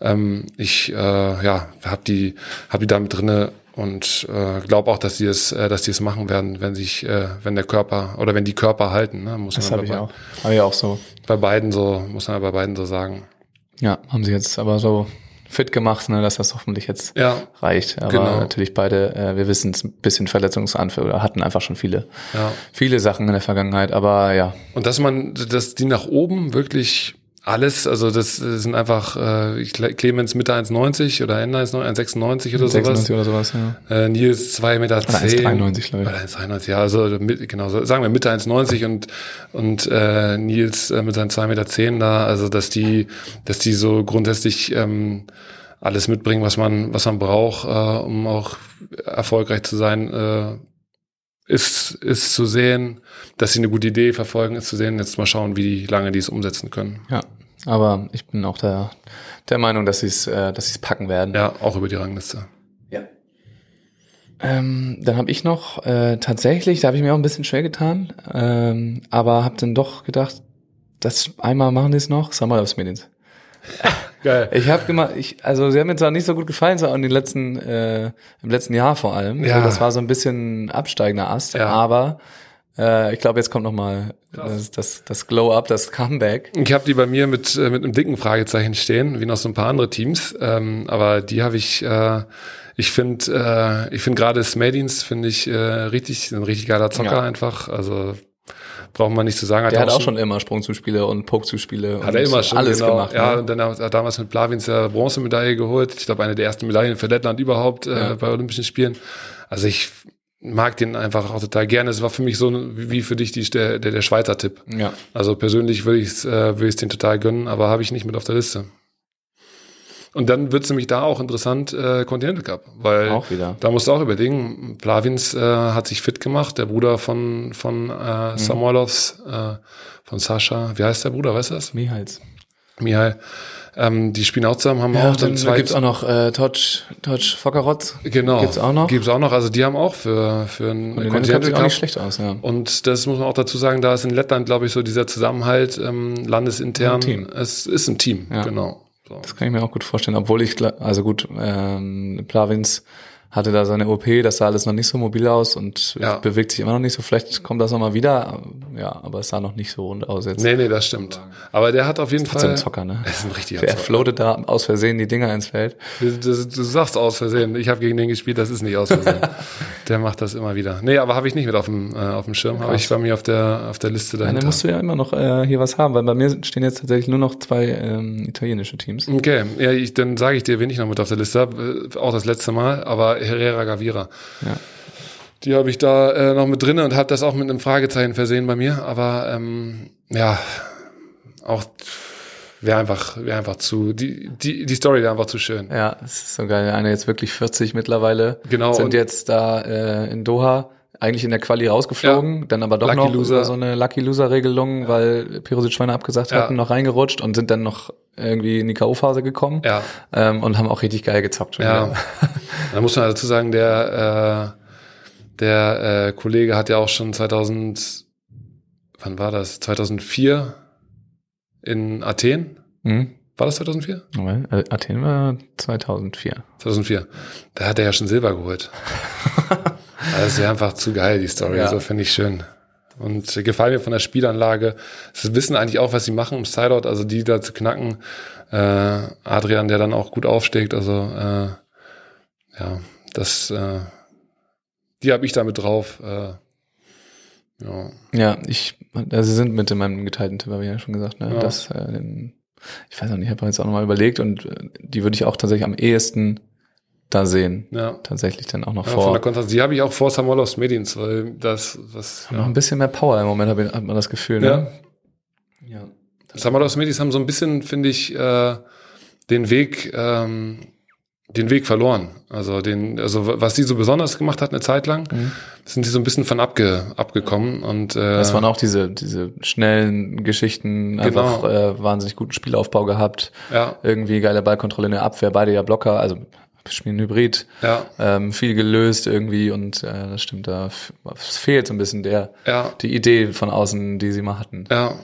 Ähm, ich äh, ja, habe die, hab die da mit drinne und äh, glaube auch, dass die es, äh, dass die es machen werden, wenn sich, äh, wenn der Körper oder wenn die Körper halten, ne, muss Das man habe bei, ich auch. Habe ich auch so. bei beiden so, muss man bei beiden so sagen. Ja, haben sie jetzt aber so fit gemacht, ne, dass das hoffentlich jetzt Ja, reicht. Aber Genau. natürlich beide, äh, wir wissen es, ein bisschen Verletzungsanfälle oder hatten einfach schon viele, ja. viele Sachen in der Vergangenheit. Aber ja, Und dass man, dass die nach oben wirklich alles, also das sind einfach äh, Clemens Mitte 1,90 oder Ende 1,96 oder 96 sowas. oder sowas, ja. Äh, Nils 2,10 Meter. Oder 1,93, glaube ich. Oder 1,93, ja, also mit, genau, so, sagen wir Mitte 1,90 und, und äh, Nils äh, mit seinen 2,10 Meter da, also dass die, dass die so grundsätzlich ähm, alles mitbringen, was man, was man braucht, äh, um auch erfolgreich zu sein, äh, ist, ist zu sehen, dass sie eine gute Idee verfolgen, ist zu sehen, jetzt mal schauen, wie lange die es umsetzen können. Ja, aber ich bin auch der, der Meinung, dass sie es äh, dass sie es packen werden. Ja, auch über die Rangliste. Ja. Ähm, dann habe ich noch äh, tatsächlich, da habe ich mir auch ein bisschen schwer getan, ähm, aber habe dann doch gedacht, das einmal machen die es noch, Samuels Medins. *laughs* Geil. Ich habe gemacht, ich, also sie haben mir zwar nicht so gut gefallen, so in den letzten, äh, im letzten Jahr vor allem. Ja. So, das war so ein bisschen absteigender Ast, Ja. aber äh, ich glaube, jetzt kommt noch mal das, das, das Glow-Up, das Comeback. Ich habe die bei mir mit, äh, mit einem dicken Fragezeichen stehen, wie noch so ein paar andere Teams. Ähm, aber die habe ich, äh, ich finde, äh, ich finde gerade Smedins finde ich äh, richtig, ein richtig geiler Zocker Ja. einfach. Also braucht man nicht zu sagen. Der hat auch schon immer Sprungzuspiele und Pokezuspiele Hat und er immer schon alles genau. gemacht. Ja, ne? und dann hat er damals mit Plavins ja Bronzemedaille geholt. Ich glaube, eine der ersten Medaillen für Lettland überhaupt äh, Ja. bei Olympischen Spielen. Also ich mag den einfach auch total gerne. Es war für mich so wie für dich die, der, der, Schweizer Tipp. ja. Also persönlich würde ich es äh, ich's den total gönnen, aber habe ich nicht mit auf der Liste. Und dann wird es nämlich da auch interessant, äh, Continental Cup, weil Auch wieder. da musst du auch überlegen, Plavins äh, hat sich fit gemacht, der Bruder von, von Mhm. äh, Samoilovs, äh, von Sascha, wie heißt der Bruder, weißt du das? Mihals. Mihai. Ähm, die spielen auch zusammen, haben Ja, auch dann dann zwei. gibt's auch noch äh, Todge, Todge Fockerotz. genau. Gibt's auch noch. Gibt's auch noch. Also die haben auch für, für einen Und kommt auch nicht schlecht aus, ja. Und das muss man auch dazu sagen, da ist in Lettland, glaube ich, so dieser Zusammenhalt ähm, landesintern. Ein Team. Es ist ein Team, Ja. genau. So. Das kann ich mir auch gut vorstellen, obwohl ich, also gut, ähm, Plavins hatte da seine OP, das sah alles noch nicht so mobil aus und Ja. bewegt sich immer noch nicht so. Vielleicht kommt das nochmal wieder, ja, aber es sah noch nicht so rund aus jetzt. Nee, nee, das stimmt. Aber der hat auf jeden Fall. ein Zocker, ne? *laughs* Er ist ein richtiger Der Zocker. floatet da aus Versehen die Dinger ins Feld. Du, du, du sagst aus Versehen. Ich habe gegen den gespielt, das ist nicht aus Versehen. *laughs* der macht das immer wieder. Nee, aber habe ich nicht mit auf dem, äh, auf dem Schirm. Aber ich war mir auf der, auf der Liste Ja, dann dahinter. musst du ja immer noch äh, hier was haben, weil bei mir stehen jetzt tatsächlich nur noch zwei ähm, italienische Teams. Okay, ja, ich, dann sage ich dir, wen ich noch mit auf der Liste habe. Äh, Auch das letzte Mal, aber Herrera Gavira. Ja. Die habe ich da äh, noch mit drin und habe das auch mit einem Fragezeichen versehen bei mir. Aber ähm, ja, auch wäre einfach, wäre einfach zu, die, die, die Story wäre einfach zu schön. Ja, es ist so geil. Einer jetzt wirklich 40 mittlerweile. Genau, Sind jetzt da äh, in Doha eigentlich in der Quali rausgeflogen, dann aber doch Lucky noch Loser. so eine Lucky Loser Regelung, weil Perusic Schweine abgesagt Ja. hatten, noch reingerutscht und sind dann noch irgendwie in die K.O.-Phase gekommen Ja. ähm, und haben auch richtig geil gezockt. schon Ja, *laughs* da muss man dazu sagen, der, äh, der äh, Kollege hat ja auch schon 2000, wann war das? 2004 in Athen? Mhm. War das 2004? Moment, äh, Athen war 2004. 2004. Da hat er ja schon Silber geholt. *laughs* das ist ja einfach zu geil, die Story. Ja. So finde ich schön. Und gefallen mir von der Spielanlage. Sie wissen eigentlich auch, was sie machen, um Sideout, also die da zu knacken. Äh, Adrian, der dann auch gut aufsteigt. Also äh, ja, das, äh, die habe ich damit drauf. Äh, ja. Ja, ich, also sie sind mit in meinem geteilten Tipp, habe ich ja schon gesagt, ne? Ja. Das, äh, ich weiß noch nicht, ich habe jetzt auch nochmal überlegt und äh, die würde ich auch tatsächlich am ehesten da sehen. Ja. Tatsächlich dann auch noch Ja, von vor. der Kontrast, die habe ich auch vor Samolos Medins, weil das, was, Noch ja. ein bisschen mehr Power im Moment, hat man das Gefühl, ne? Ja. Samados Medis haben so ein bisschen, finde ich, äh, den Weg, ähm, den Weg verloren. Also den, also was die so besonders gemacht hat eine Zeit lang, sind die so ein bisschen von abge, abgekommen und äh, Das waren auch diese, diese schnellen Geschichten, einfach äh, wahnsinnig guten Spielaufbau gehabt, ja, irgendwie geile Ballkontrolle in der Abwehr, beide ja Blocker, also spielen Hybrid, ja, ähm, viel gelöst irgendwie und äh, das stimmt, da fehlt so ein bisschen der, ja, die Idee von außen, die sie mal hatten. ja.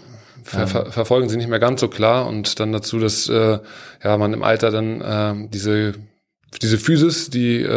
Ver ver verfolgen sie nicht mehr ganz so klar und dann dazu, dass äh, ja man im Alter dann äh, diese diese Physis, die äh,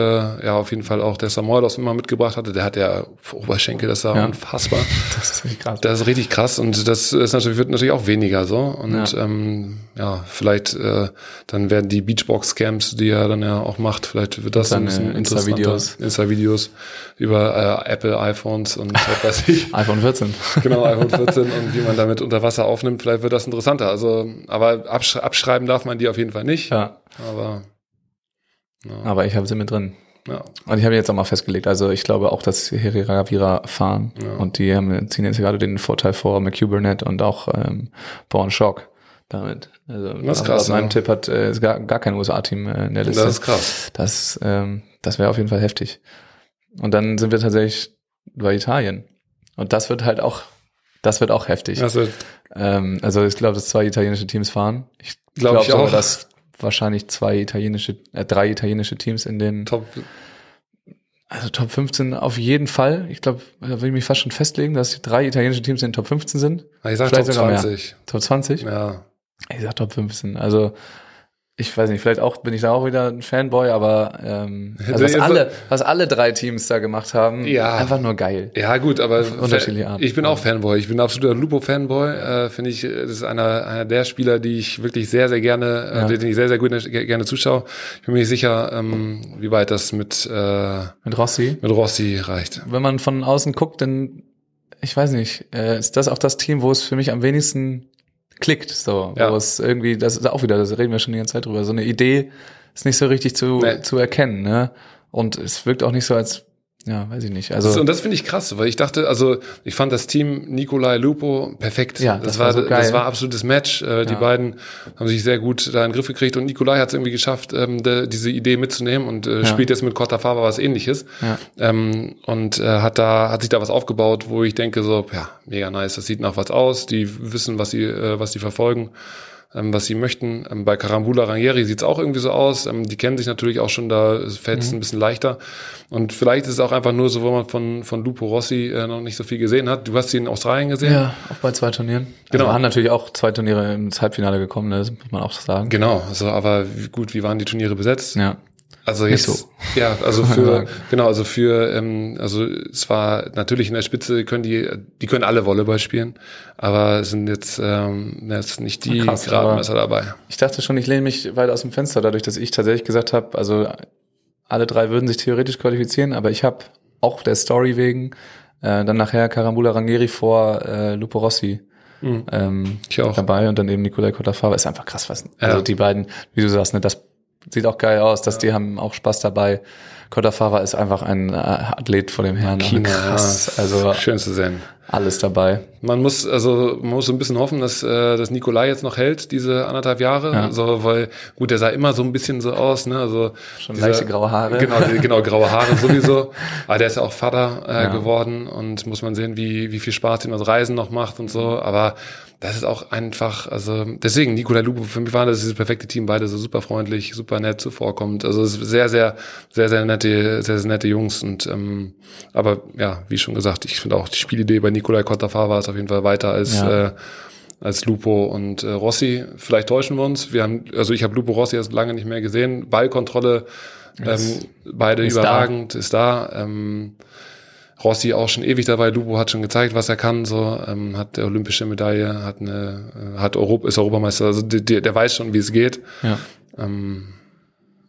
ja auf jeden Fall auch der Samoilos immer mitgebracht hatte, der hat ja Oberschenkel, das war Ja. unfassbar. *laughs* Das ist wirklich krass. Das ist richtig krass und das ist natürlich, wird natürlich auch weniger so. Und Ja. ähm, ja, vielleicht äh, dann werden die Beachbox-Camps, die er dann ja auch macht, vielleicht wird das Und ein dann, bisschen Insta-Videos. Insta-Videos über äh, Apple iPhones und was weiß ich. *laughs* iPhone 14. genau, iPhone 14 und wie man damit unter Wasser aufnimmt, vielleicht wird das interessanter. Also, aber absch abschreiben darf man die auf jeden Fall nicht. ja, Aber aber ich habe sie mit drin. ja, Und ich habe jetzt auch mal festgelegt, also ich glaube auch, dass Herrera Gavira fahren Ja. und die haben, ziehen jetzt gerade den Vorteil vor McHugh Burnett und auch ähm, Born Shock damit. Also Das ist laut krass, meinem ja. Tipp hat äh, gar, gar kein USA-Team äh, in der Liste. das ist krass. Das, ähm, das wäre auf jeden Fall heftig. Und dann sind wir tatsächlich bei Italien. Und das wird halt auch, das wird auch heftig. Das wird, Ähm, also ich glaube, dass zwei italienische Teams fahren. Ich Glaub glaube ich sogar, auch. dass wahrscheinlich zwei italienische, äh, drei italienische Teams in den top. also Top 15 auf jeden Fall. Ich glaube, da würde ich mich fast schon festlegen, dass drei italienische Teams in den Top 15 sind. Ich sag Vielleicht Top sogar mehr. 20. Top 20? Ja. Ich sag Top 15. Also ich weiß nicht, vielleicht auch bin ich da auch wieder ein Fanboy, aber ähm, *laughs* also was alle, was alle drei Teams da gemacht haben, Ja. einfach nur geil. Ja, gut, aber unterschiedliche Arten. ich bin auch Fanboy. Ich bin absoluter Lupo-Fanboy. Äh, Finde ich, das ist einer, einer der Spieler, die ich wirklich sehr, sehr gerne, Ja. äh, den ich sehr, sehr gut ge- gerne zuschaue. Ich bin mir nicht sicher, ähm, wie weit das mit, äh, Mit Rossi. mit Rossi reicht. Wenn man von außen guckt, dann, ich weiß nicht, äh, ist das auch das Team, wo es für mich am wenigsten klickt, so, Ja. wo es irgendwie, das ist auch wieder, das reden wir schon die ganze Zeit drüber, so eine Idee ist nicht so richtig zu, Nee. zu erkennen, ne? Und es wirkt auch nicht so als, ja, weiß ich nicht, Das, also, und das finde ich krass, weil ich dachte, also ich fand das Team Nikolai Lupo perfekt. Ja, das, das war, war so das war absolutes Match. Äh, Die Ja. beiden haben sich sehr gut da in den Griff gekriegt und Nikolai hat es irgendwie geschafft, ähm, de, diese Idee mitzunehmen und äh, Ja. spielt jetzt mit Cotta Faber was ähnliches. ja, Ähm, und äh, hat da hat sich da was aufgebaut, wo ich denke so, ja, mega nice, das sieht nach was aus, die wissen, was sie äh, was sie verfolgen. Ähm, was sie möchten. Ähm, bei Carambula Ranieri sieht's auch irgendwie so aus. Ähm, die kennen sich natürlich auch schon, da fällt es Mhm. ein bisschen leichter. Und vielleicht ist es auch einfach nur so, wo man von, von Lupo Rossi äh, noch nicht so viel gesehen hat. Du hast sie in Australien gesehen. Ja, auch bei zwei Turnieren. Genau. Also wir haben natürlich auch zwei Turniere ins Halbfinale gekommen, ne, das muss man auch sagen. Genau, also aber gut, wie waren die Turniere besetzt? Ja. Also jetzt, so. ja, also *laughs* für, genau, also für, ähm, also es war natürlich in der Spitze können die, die können alle Volleyball spielen, aber es sind jetzt, ähm, jetzt nicht die Krass, Gradmesser dabei. Ich dachte schon, ich lehne mich weit aus dem Fenster, dadurch, dass ich tatsächlich gesagt habe, also alle drei würden sich theoretisch qualifizieren, aber ich habe auch der Story wegen äh, dann nachher Carambula Ranieri vor äh, Lupo Rossi ähm, Ich auch. dabei und dann eben Nikolai Kotafava. Ist einfach krass, was. Also Ja. die beiden, wie du sagst, ne, das sieht auch geil aus, dass die haben auch Spaß dabei. Kotafava ist einfach ein äh, Athlet vor dem Herrn. China, krass, also schön zu sehen. alles dabei. Man muss also man muss so ein bisschen hoffen, dass äh, dass Nikolai jetzt noch hält diese anderthalb Jahre, Ja. so weil gut, der sah immer so ein bisschen so aus, ne? Also Schon leichte graue Haare. Genau, genau graue Haare *laughs* sowieso. Aber der ist ja auch Vater äh, Ja. geworden und muss man sehen, wie wie viel Spaß ihm das Reisen noch macht und so. Aber das ist auch einfach, also deswegen Nikolai Lupo für mich war das dieses perfekte Team, beide so super freundlich, super nett zuvorkommt. Also es ist sehr sehr sehr sehr nette sehr sehr nette Jungs und ähm, aber ja, wie schon gesagt, ich finde auch die Spielidee bei Nikolai Kottafava ist auf jeden Fall weiter als Ja. äh, als Lupo und äh, Rossi. Vielleicht täuschen wir uns. Wir haben, also ich habe Lupo Rossi erst lange nicht mehr gesehen. Ballkontrolle, ähm, beide ist da. überragend, ist da. Ähm, Rossi auch schon ewig dabei. Lupo hat schon gezeigt, was er kann. So ähm, hat der olympische Medaille, hat eine, äh, hat Europa, ist Europameister. Also der, der weiß schon, wie es geht. Ja. Ähm,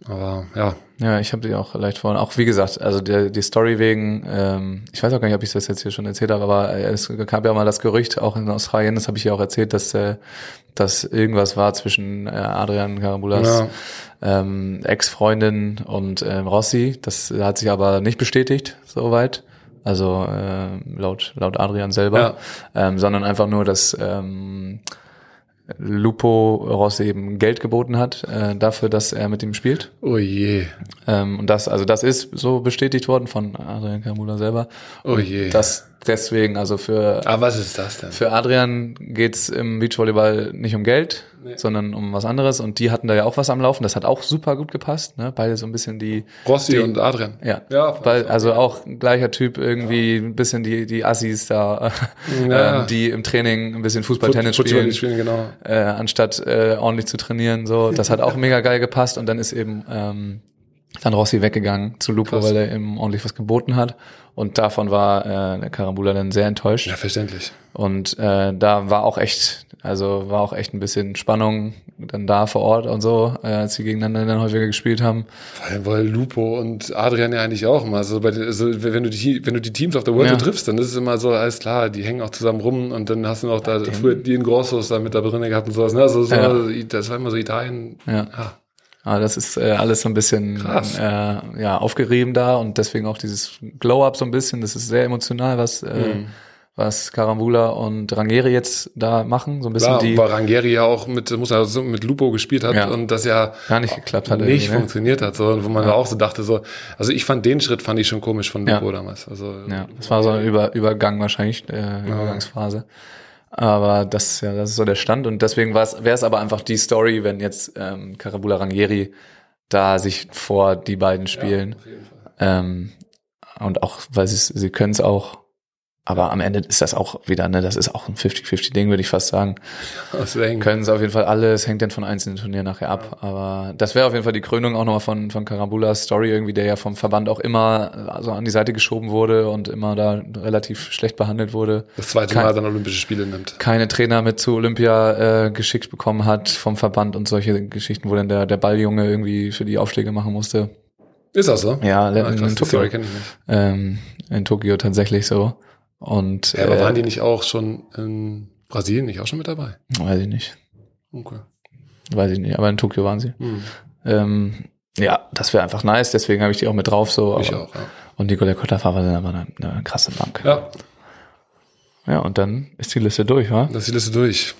aber ja, Ja, ich habe die auch leicht vorhin. Auch wie gesagt, also der, die Story wegen, ähm, ich weiß auch gar nicht, ob ich das jetzt hier schon erzählt habe, aber äh, es gab ja mal das Gerücht, auch in Australien, das habe ich ja auch erzählt, dass, äh, dass irgendwas war zwischen äh, Adrian Karambulas ähm, Ex-Freundin und ähm, Rossi. Das hat sich aber nicht bestätigt, soweit. Also äh, laut, laut Adrian selber, ähm, sondern einfach nur, dass ähm, Lupo Rossi eben Geld geboten hat äh, dafür, dass er mit ihm spielt. oh je, Ähm, und das, also das ist so bestätigt worden von Adrian Kamula selber. oh je. Das deswegen, also für, Aber was ist das denn? für Adrian geht's im Beachvolleyball nicht um Geld, sondern um was anderes. Und die hatten da ja auch was am Laufen. Das hat auch super gut gepasst. Ne? Beide so ein bisschen die, Rossi die, und Adrian. ja, Ja, weil, also auch gleicher Typ irgendwie ein bisschen die die Assis da, Ja. ähm, die im Training ein bisschen Fußball, Tennis Futsal spielen, spielen, genau. äh, anstatt äh, ordentlich zu trainieren. So, das hat auch *laughs* mega geil gepasst. Und dann ist eben ähm, dann Rossi weggegangen zu Lupo, Krass. weil er eben ordentlich was geboten hat. Und davon war äh, der Karambula dann sehr enttäuscht. Ja, verständlich. Und äh, da war auch echt, also war auch echt ein bisschen Spannung dann da vor Ort und so, äh, als sie gegeneinander dann häufiger gespielt haben. Vor allem, weil Lupo und Adrian ja eigentlich auch immer. Also, bei, den- also wenn du die, wenn du die Teams auf der World Ja. Triffst, dann ist es immer so, alles klar, die hängen auch zusammen rum und dann hast du noch da früher die in Grossos da mit da drin gehabt und sowas. Ne? Also, so, Ja. das war immer so Italien. Ja. Ja. Aber das ist äh, alles so ein bisschen Krass. äh, ja, aufgerieben da und deswegen auch dieses Glow-Up so ein bisschen. Das ist sehr emotional, was, äh, Mhm. was Karambula und Rangeri jetzt da machen. So ein bisschen Klar, die weil Rangeri ja auch mit, muss ja so mit Lupo gespielt hat Ja. und das ja gar nicht geklappt hat. nicht ne? funktioniert hat, so, wo man auch so dachte, so, also ich fand den Schritt fand ich schon komisch von Lupo Ja. damals. Also, Ja, das war so ein Über Übergang wahrscheinlich, äh, Übergangsphase. Aber das, ja, das ist so der Stand und deswegen wäre es aber einfach die Story, wenn jetzt ähm, Karabula Rangieri da sich vor die beiden spielen. ähm, und auch, weil sie sie können es auch. Aber am Ende ist das auch wieder, ne, das ist auch ein 50-50-Ding, würde ich fast sagen. *laughs* Deswegen. Können es auf jeden Fall alle, es hängt dann von einzelnen Turnieren nachher ab. Aber das wäre auf jeden Fall die Krönung auch nochmal von, von Karambulas Story irgendwie, der ja vom Verband auch immer also an die Seite geschoben wurde und immer da relativ schlecht behandelt wurde. das zweite Kein- Mal dann Olympische Spiele nimmt. Keine Trainer mit zu Olympia äh, geschickt bekommen hat vom Verband und solche Geschichten, wo dann der, der Balljunge irgendwie für die Aufschläge machen musste. Ist das so? Ja, Ah, in, in Tokio. Ähm, in Tokio tatsächlich so. Und Ja, aber äh, waren die nicht auch schon in Brasilien nicht auch schon mit dabei? weiß ich nicht. Okay. Weiß ich nicht, aber in Tokio waren sie. Hm. Ähm, ja, das wäre einfach nice, deswegen habe ich die auch mit drauf so. Ich aber- auch, ja. Und Nikolai Kotterfahrer sind aber eine, eine krasse Bank. Ja. Ja, und dann ist die Liste durch, wa? das ist die Liste durch.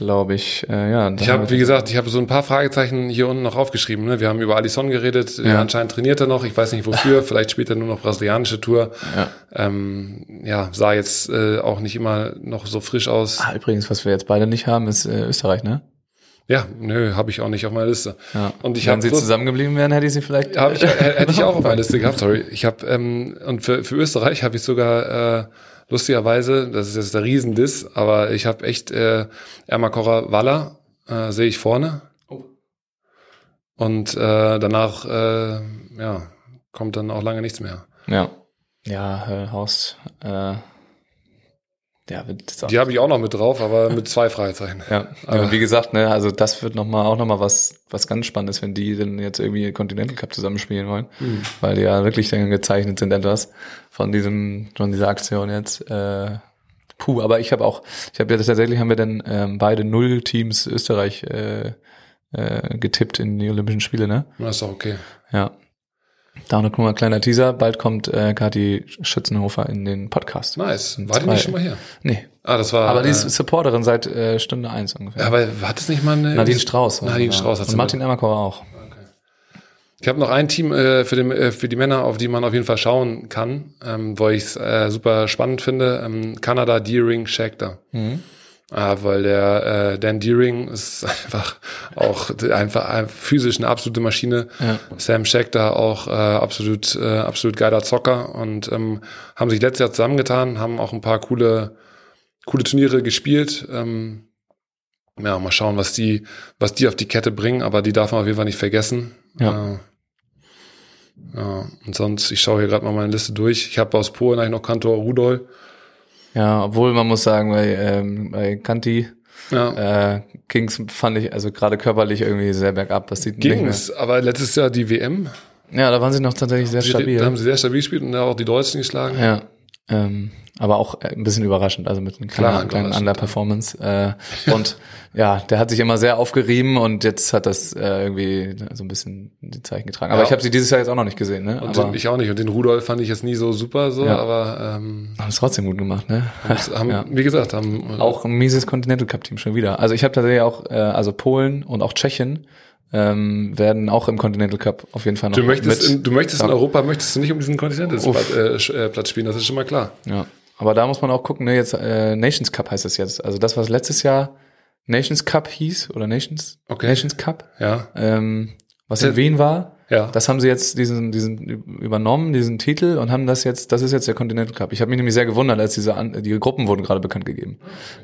Glaube ich. Äh, ja, Ich habe, wie gesagt, ich habe so ein paar Fragezeichen hier unten noch aufgeschrieben. Ne? Wir haben über Alisson geredet. Ja. Anscheinend trainiert er noch. Ich weiß nicht wofür. *laughs* Vielleicht spielt er nur noch brasilianische Tour. Ja. Ähm, ja, sah jetzt äh, auch nicht immer noch so frisch aus. Ah, übrigens, was wir jetzt beide nicht haben, ist äh, Österreich, ne? Ja, nö, habe ich auch nicht auf meiner Liste. Ja. Und ich Wenn sie bloß- zusammengeblieben wären, hätte ich sie vielleicht. Hab ich, hätte ich *laughs* auch auf meiner Liste gehabt, sorry. Ich habe ähm, und für, für Österreich habe ich sogar äh, lustigerweise, das ist jetzt der Riesendiss, aber ich habe echt äh, Ermakora Walla äh, sehe ich vorne. Oh. Und äh, danach äh, ja, kommt dann auch lange nichts mehr. Ja. Ja, äh, Horst. Äh, ja, auch. Die habe ich auch noch mit drauf, aber mit zwei Fragezeichen. Ja, aber wie gesagt, ne, also das wird noch mal auch noch mal was was ganz Spannendes, wenn die dann jetzt irgendwie Continental Cup zusammenspielen wollen, weil die ja wirklich dann gezeichnet sind etwas von diesem von dieser Aktion jetzt. Äh, puh, aber ich habe auch, ich habe ja tatsächlich haben wir dann ähm, beide null Teams Österreich äh, äh, getippt in die Olympischen Spiele, ne? Das ist doch okay. Ja. Da noch mal ein kleiner Teaser. Bald kommt äh, Kathi Schützenhofer in den Podcast. Nice. War die nicht schon mal hier? Nee. Ah, das war. Aber die ist äh, Supporterin seit äh, Stunde eins ungefähr. aber hat es nicht mal eine. Nadine Strauß. Nadine. Strauß hat Und Martin Emmerkauer auch. Ich habe noch ein Team äh, für, den, äh, für die Männer, auf die man auf jeden Fall schauen kann, ähm, wo ich es äh, super spannend finde. Ähm, Kanada Deering Scheckter. Mhm. Äh, weil der äh, Dan Deering ist *laughs* einfach auch einfach physisch eine absolute Maschine. Ja. Sam Scheckter auch äh, absolut äh, absolut geiler Zocker und ähm, haben sich letztes Jahr zusammengetan, haben auch ein paar coole coole Turniere gespielt. Ähm, ja, mal schauen, was die was die auf die Kette bringen, aber die darf man auf jeden Fall nicht vergessen. Ja. Äh, ja, und sonst, ich schaue hier gerade mal meine Liste durch. Ich habe aus Polen eigentlich noch Kantor Rudol. Ja, obwohl man muss sagen, bei, ähm, bei Kanti, Ja, äh, Kings fand ich also gerade körperlich irgendwie sehr bergab. Das sieht ging's. Aber letztes Jahr die WM, Ja, da waren sie noch tatsächlich sehr stabil. da haben sie sehr stabil gespielt und da auch die Deutschen geschlagen. Ja, ähm, aber auch äh, ein bisschen überraschend, also mit einem kleinen, kleinen Underperformance. Äh, und ja, der hat sich immer sehr aufgerieben und jetzt hat das äh, irgendwie so ein bisschen die Zeichen getragen. Aber Ja. ich habe sie dieses Jahr jetzt auch noch nicht gesehen, ne? Und aber ich auch nicht. Und den Rudolf fand ich jetzt nie so super, so, Ja. aber ähm, haben es trotzdem gut gemacht, ne? haben, *laughs* Ja. wie gesagt, haben äh, Auch ein mieses Continental Cup Team schon wieder. Also ich habe tatsächlich auch, äh, also Polen und auch Tschechien ähm, werden auch im Continental Cup auf jeden Fall noch Du möchtest, mit. in, du möchtest in. Europa, möchtest du nicht um diesen Kontinentalplatz äh, äh, Platz spielen, das ist schon mal klar. ja, aber da muss man auch gucken, ne, jetzt äh, Nations Cup heißt es jetzt. Also das, was letztes Jahr Nations Cup hieß oder Nations Okay. Nations Cup, Ja, ähm, was Ja. in Wien war, ja. das haben sie jetzt diesen, diesen übernommen, diesen Titel und haben das jetzt, das ist jetzt der Continental Cup. Ich habe mich nämlich sehr gewundert, als diese An die Gruppen wurden gerade bekannt gegeben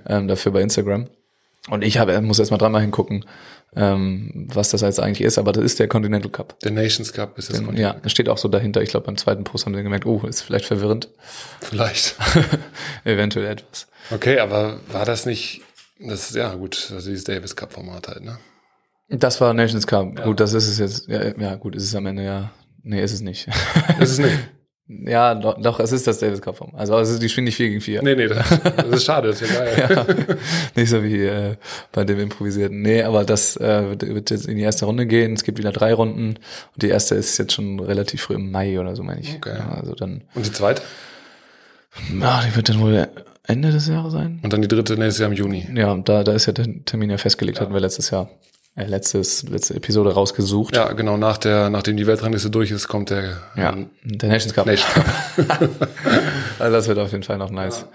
ähm, dafür bei Instagram. Und ich habe, muss erst mal dreimal hingucken, ähm, was das jetzt eigentlich ist, aber das ist der Continental Cup. der Nations Cup ist das Den, ja, das steht auch so dahinter. Ich glaube, beim zweiten Post haben sie gemerkt, oh, ist vielleicht verwirrend. Vielleicht. *laughs* Eventuell etwas. Okay, aber war das nicht, das ist ja gut, also dieses Davis Cup Format halt, ne? Das war Nations Cup. Gut, das ist es jetzt. Ja, ja, gut, ist es am Ende ja. Nee, ist es nicht. Ist nicht. *laughs* ja, doch, doch, es ist das Davis Cup Form. Also ist, die spielen nicht 4 gegen 4. Nee, nee, das, das ist schade, das ist ja geil. *laughs* ja, nicht so wie äh, bei dem improvisierten. Nee, aber das äh, wird, wird jetzt in die erste Runde gehen. Es gibt wieder drei Runden und die erste ist jetzt schon relativ früh im Mai oder so, meine ich. Okay. Ja, also dann, Und die zweite? ja, die wird dann wohl Ende des Jahres sein. Und dann die dritte nächstes Jahr im Juni. Ja, da, da ist ja der Termin ja festgelegt, hatten wir letztes Jahr, letztes, letzte Episode rausgesucht. Ja, genau, nach der, nachdem die Weltrangliste durch ist, kommt der Ja, ähm, der Nations Cup. Nations Cup. *laughs* Also das wird auf jeden Fall noch nice.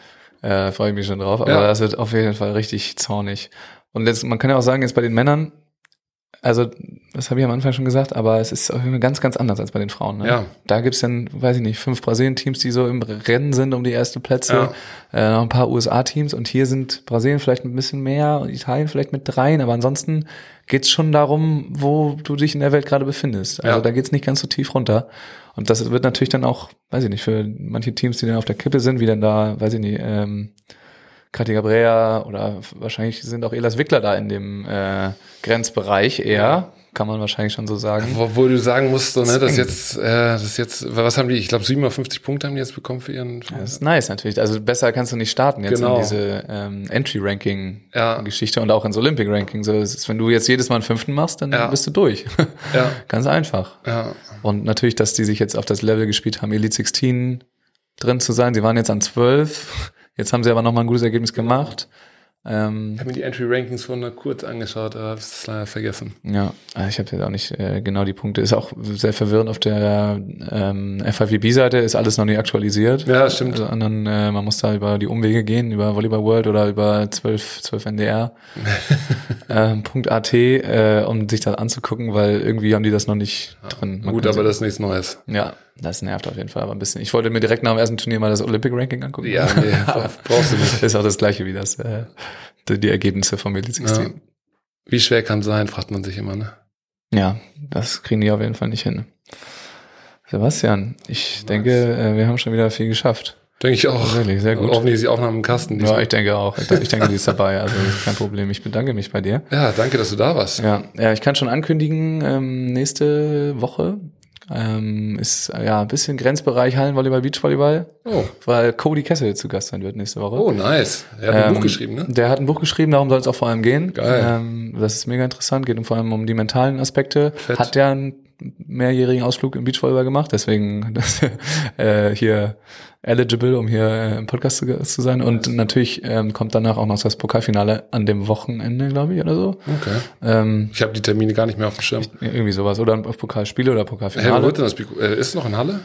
Äh, Freue ich mich schon drauf. Aber Ja. das wird auf jeden Fall richtig zornig. Und jetzt, man kann ja auch sagen, jetzt bei den Männern, also das habe ich am Anfang schon gesagt, aber es ist auf jeden Fall ganz, ganz anders als bei den Frauen. Ne? Ja. Da gibt's dann, weiß ich nicht, fünf Brasilien-Teams, die so im Rennen sind um die erste Plätze, äh, noch ein paar USA-Teams und hier sind Brasilien vielleicht ein bisschen mehr und Italien vielleicht mit dreien, aber ansonsten geht's schon darum, wo du dich in der Welt gerade befindest. Also Ja. da geht's nicht ganz so tief runter. Und das wird natürlich dann auch, weiß ich nicht, für manche Teams, die dann auf der Kippe sind, wie dann da, weiß ich nicht, ähm, Katia Gabrea oder wahrscheinlich sind auch Elas Wickler da in dem äh, Grenzbereich eher, kann man wahrscheinlich schon so sagen. Wo, wo du sagen musst, so, ne, dass jetzt, äh, das jetzt, was haben die? Ich glaube, 750 Punkte haben die jetzt bekommen für ihren. Das ist nice natürlich. Also besser kannst du nicht starten jetzt Genau. in diese ähm, Entry-Ranking-Geschichte Ja. und auch ins Olympic-Ranking. So, ist, wenn du jetzt jedes Mal einen fünften machst, dann Ja. bist du durch. *laughs* Ja, Ganz einfach. ja. Und natürlich, dass die sich jetzt auf das Level gespielt haben, Elite 16 drin zu sein. Sie waren jetzt an 12. Jetzt haben sie aber nochmal ein gutes Ergebnis gemacht. Ähm, Ich habe mir die Entry Rankings vorhin nur kurz angeschaut, aber habe es leider vergessen. ja, äh, ich habe jetzt auch nicht äh, genau die Punkte. Ist auch sehr verwirrend auf der ähm, FIVB-Seite, ist alles noch nicht aktualisiert. Ja, stimmt. Also anderen, äh, man muss da über die Umwege gehen, über Volleyball World oder über 12, 12 NDR. ähm, .at, äh, um sich das anzugucken, weil irgendwie haben die das noch nicht drin. Man Gut, aber sie- das ist nichts Neues. Ja, das nervt auf jeden Fall aber ein bisschen. Ich wollte mir direkt nach dem ersten Turnier mal das Olympic Ranking angucken. Ja, nee, *laughs* *laughs* brauchst du nicht. Ist auch das gleiche wie das, äh, die, die Ergebnisse vom Elite 16. Ja. Wie schwer kann es sein, fragt man sich immer, ne? Ja. das kriegen die auf jeden Fall nicht hin. Sebastian, ich denke, äh, wir haben schon wieder viel geschafft. Denke ich auch. Wirklich, sehr gut. Hoffentlich ist die Aufnahme im Kasten. Ja, ich denke auch. Ich, denke, die ist dabei, also kein Problem. Ich bedanke mich bei dir. ja, danke, dass du da warst. Ja, ja ich kann schon ankündigen, ähm, nächste Woche ähm, ist ja ein bisschen Grenzbereich Hallenvolleyball, Beachvolleyball, Oh. weil Cody Kessel zu Gast sein wird nächste Woche. Oh, nice. Er hat ein Ähm, Buch geschrieben, ne? Der hat ein Buch geschrieben, darum soll es auch vor allem gehen. Geil. Ähm, das ist mega interessant, geht vor allem um die mentalen Aspekte. Fett. Hat der einen mehrjährigen Ausflug im Beachvolleyball gemacht, deswegen *laughs* das, äh, hier eligible, um hier äh, im Podcast zu, zu sein. Und natürlich ähm, kommt danach auch noch das Pokalfinale an dem Wochenende, glaube ich, oder so. Okay. Ähm, Ich habe die Termine gar nicht mehr auf dem Schirm. irgendwie sowas. Oder Pokalspiele oder Hey, wo Pokalfinale. wird denn das? Äh, ist es noch in Halle?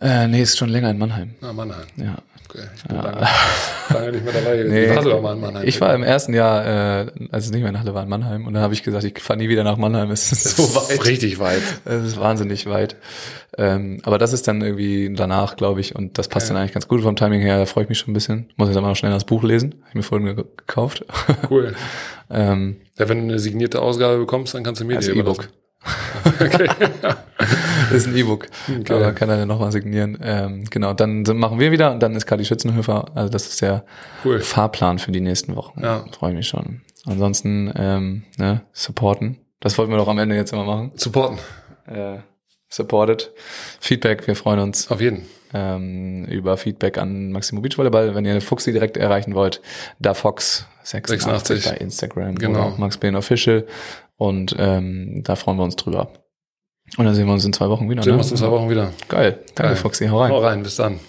Äh, nee, ist schon länger in Mannheim. Ah, Mannheim. Ja. Okay, ich bin lange, *laughs* lange nicht mehr dabei gewesen. Nee, ich war sogar mal in Mannheim. ich war im ersten Jahr, äh, als es nicht mehr in Halle war, in Mannheim. Und dann habe ich gesagt, ich fahre nie wieder nach Mannheim. *laughs* Es ist Das so ist weit. Richtig weit. Es ist wahnsinnig weit. Ähm, aber das ist dann irgendwie danach, glaube ich, und das passt Ja. dann eigentlich ganz gut vom Timing her. Da freue ich mich schon ein bisschen. Muss jetzt aber noch schnell das Buch lesen. Habe ich mir vorhin ge gekauft. Cool. *laughs* ähm, Ja, wenn du eine signierte Ausgabe bekommst, dann kannst du mir als die E-Book. *laughs* Okay. Das ist ein E-Book. Okay. Aber kann er nochmal signieren. Ähm, genau, dann machen wir wieder und dann ist Kali Schützenhöfer. Also das ist der Cool. Fahrplan für die nächsten Wochen. Ja. Freue mich schon. Ansonsten, ähm, ne, supporten. Das wollten wir doch am Ende jetzt immer machen. Supporten. Äh, supported. Feedback, wir freuen uns. Auf jeden. ähm, über Feedback an Maximo Beachvolleyball. Wenn ihr Fuxi direkt erreichen wollt, da Fox 86, 86. bei Instagram Genau. Max Bane Official und ähm, da freuen wir uns drüber. Und dann sehen wir uns in zwei Wochen wieder. Sehen wir ne? uns in zwei Wochen wieder. Geil. Danke, Geil. Foxy. Hau rein. Hau rein, bis dann.